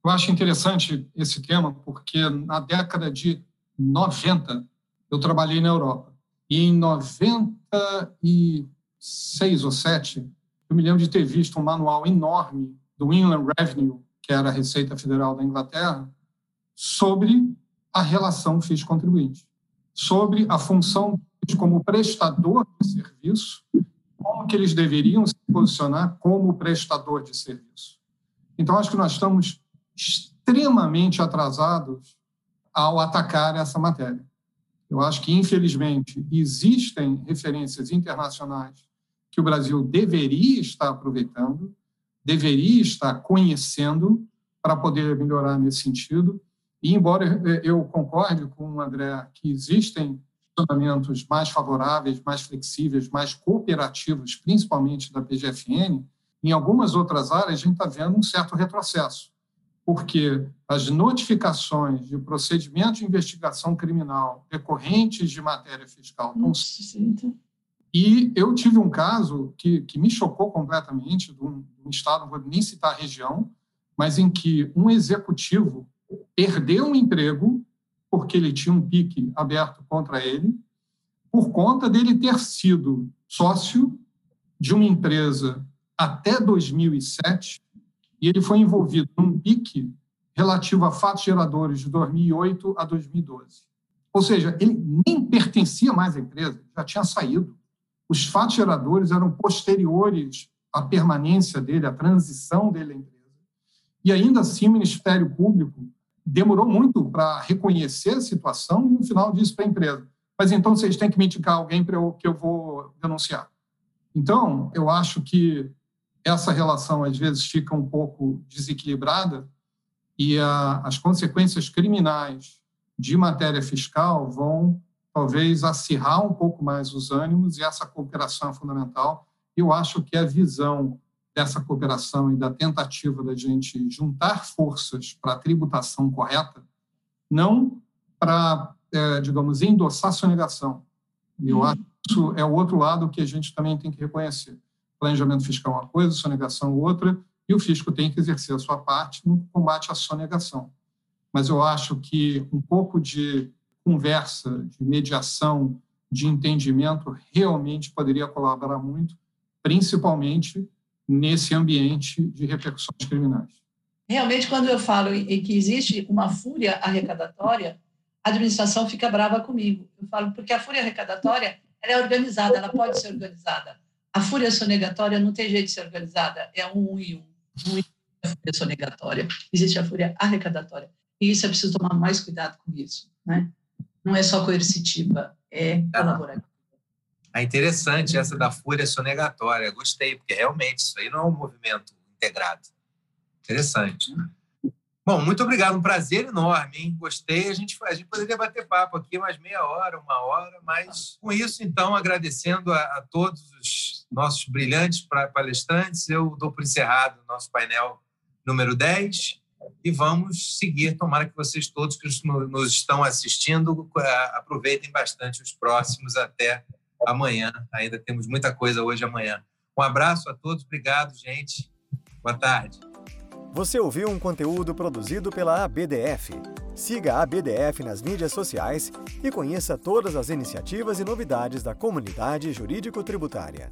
[SPEAKER 4] Eu acho interessante esse tema, porque na década de 90, eu trabalhei na Europa. E em 96 ou 7, eu me lembro de ter visto um manual enorme do Inland Revenue, que era a Receita Federal da Inglaterra, sobre a relação fisco-contribuinte, sobre a função como prestador de serviço, como que eles deveriam se posicionar como prestador de serviço. Então, acho que nós estamos extremamente atrasados ao atacar essa matéria. Eu acho que, infelizmente, existem referências internacionais que o Brasil deveria estar aproveitando, deveria estar conhecendo, para poder melhorar nesse sentido. E, embora eu concorde com o André que existem funcionamentos mais favoráveis, mais flexíveis, mais cooperativos, principalmente da PGFN, em algumas outras áreas a gente está vendo um certo retrocesso, porque as notificações de procedimento de investigação criminal decorrentes de matéria fiscal estão e eu tive um caso que, que me chocou completamente, de um, de um estado, não vou nem citar a região, mas em que um executivo perdeu um emprego porque ele tinha um pique aberto contra ele, por conta dele ter sido sócio de uma empresa até 2007 e ele foi envolvido num pique relativo a fatos geradores de 2008 a 2012. Ou seja, ele nem pertencia mais à empresa, já tinha saído. Os fatos geradores eram posteriores à permanência dele, à transição dele à empresa. E ainda assim, o Ministério Público demorou muito para reconhecer a situação e no final disse para a empresa: mas então vocês têm que me indicar alguém para eu, que eu vou denunciar. Então, eu acho que essa relação às vezes fica um pouco desequilibrada e a, as consequências criminais de matéria fiscal vão talvez acirrar um pouco mais os ânimos e essa cooperação é fundamental. Eu acho que a visão dessa cooperação e da tentativa da gente juntar forças para a tributação correta, não para, é, digamos, endossar sonegação. E eu uhum. acho que isso é o outro lado que a gente também tem que reconhecer. Planejamento fiscal é uma coisa, sonegação outra, e o fisco tem que exercer a sua parte no combate à sonegação. Mas eu acho que um pouco de conversa, de mediação, de entendimento realmente poderia colaborar muito, principalmente nesse ambiente de repercussões criminais.
[SPEAKER 6] Realmente, quando eu falo em que existe uma fúria arrecadatória, a administração fica brava comigo. Eu falo porque a fúria arrecadatória ela é organizada, ela pode ser organizada. A fúria sonegatória não tem jeito de ser organizada, é um e um. Um a fúria sonegatória. Existe a fúria arrecadatória. E isso é preciso tomar mais cuidado com isso. Né? Não é só coercitiva, é colaborativa.
[SPEAKER 2] É interessante essa da fúria sonegatória. Gostei, porque realmente isso aí não é um movimento integrado. Interessante. Bom, muito obrigado. Um prazer enorme, hein? Gostei. A gente, a gente poderia bater papo aqui mais meia hora, uma hora, mas com isso, então, agradecendo a, a todos os nossos brilhantes palestrantes, eu dou por encerrado o nosso painel número 10 e vamos seguir. Tomara que vocês todos que nos estão assistindo aproveitem bastante os próximos até amanhã. Ainda temos muita coisa hoje amanhã. Um abraço a todos, obrigado, gente. Boa tarde.
[SPEAKER 1] Você ouviu um conteúdo produzido pela ABDF. Siga a ABDF nas mídias sociais e conheça todas as iniciativas e novidades da comunidade jurídico-tributária.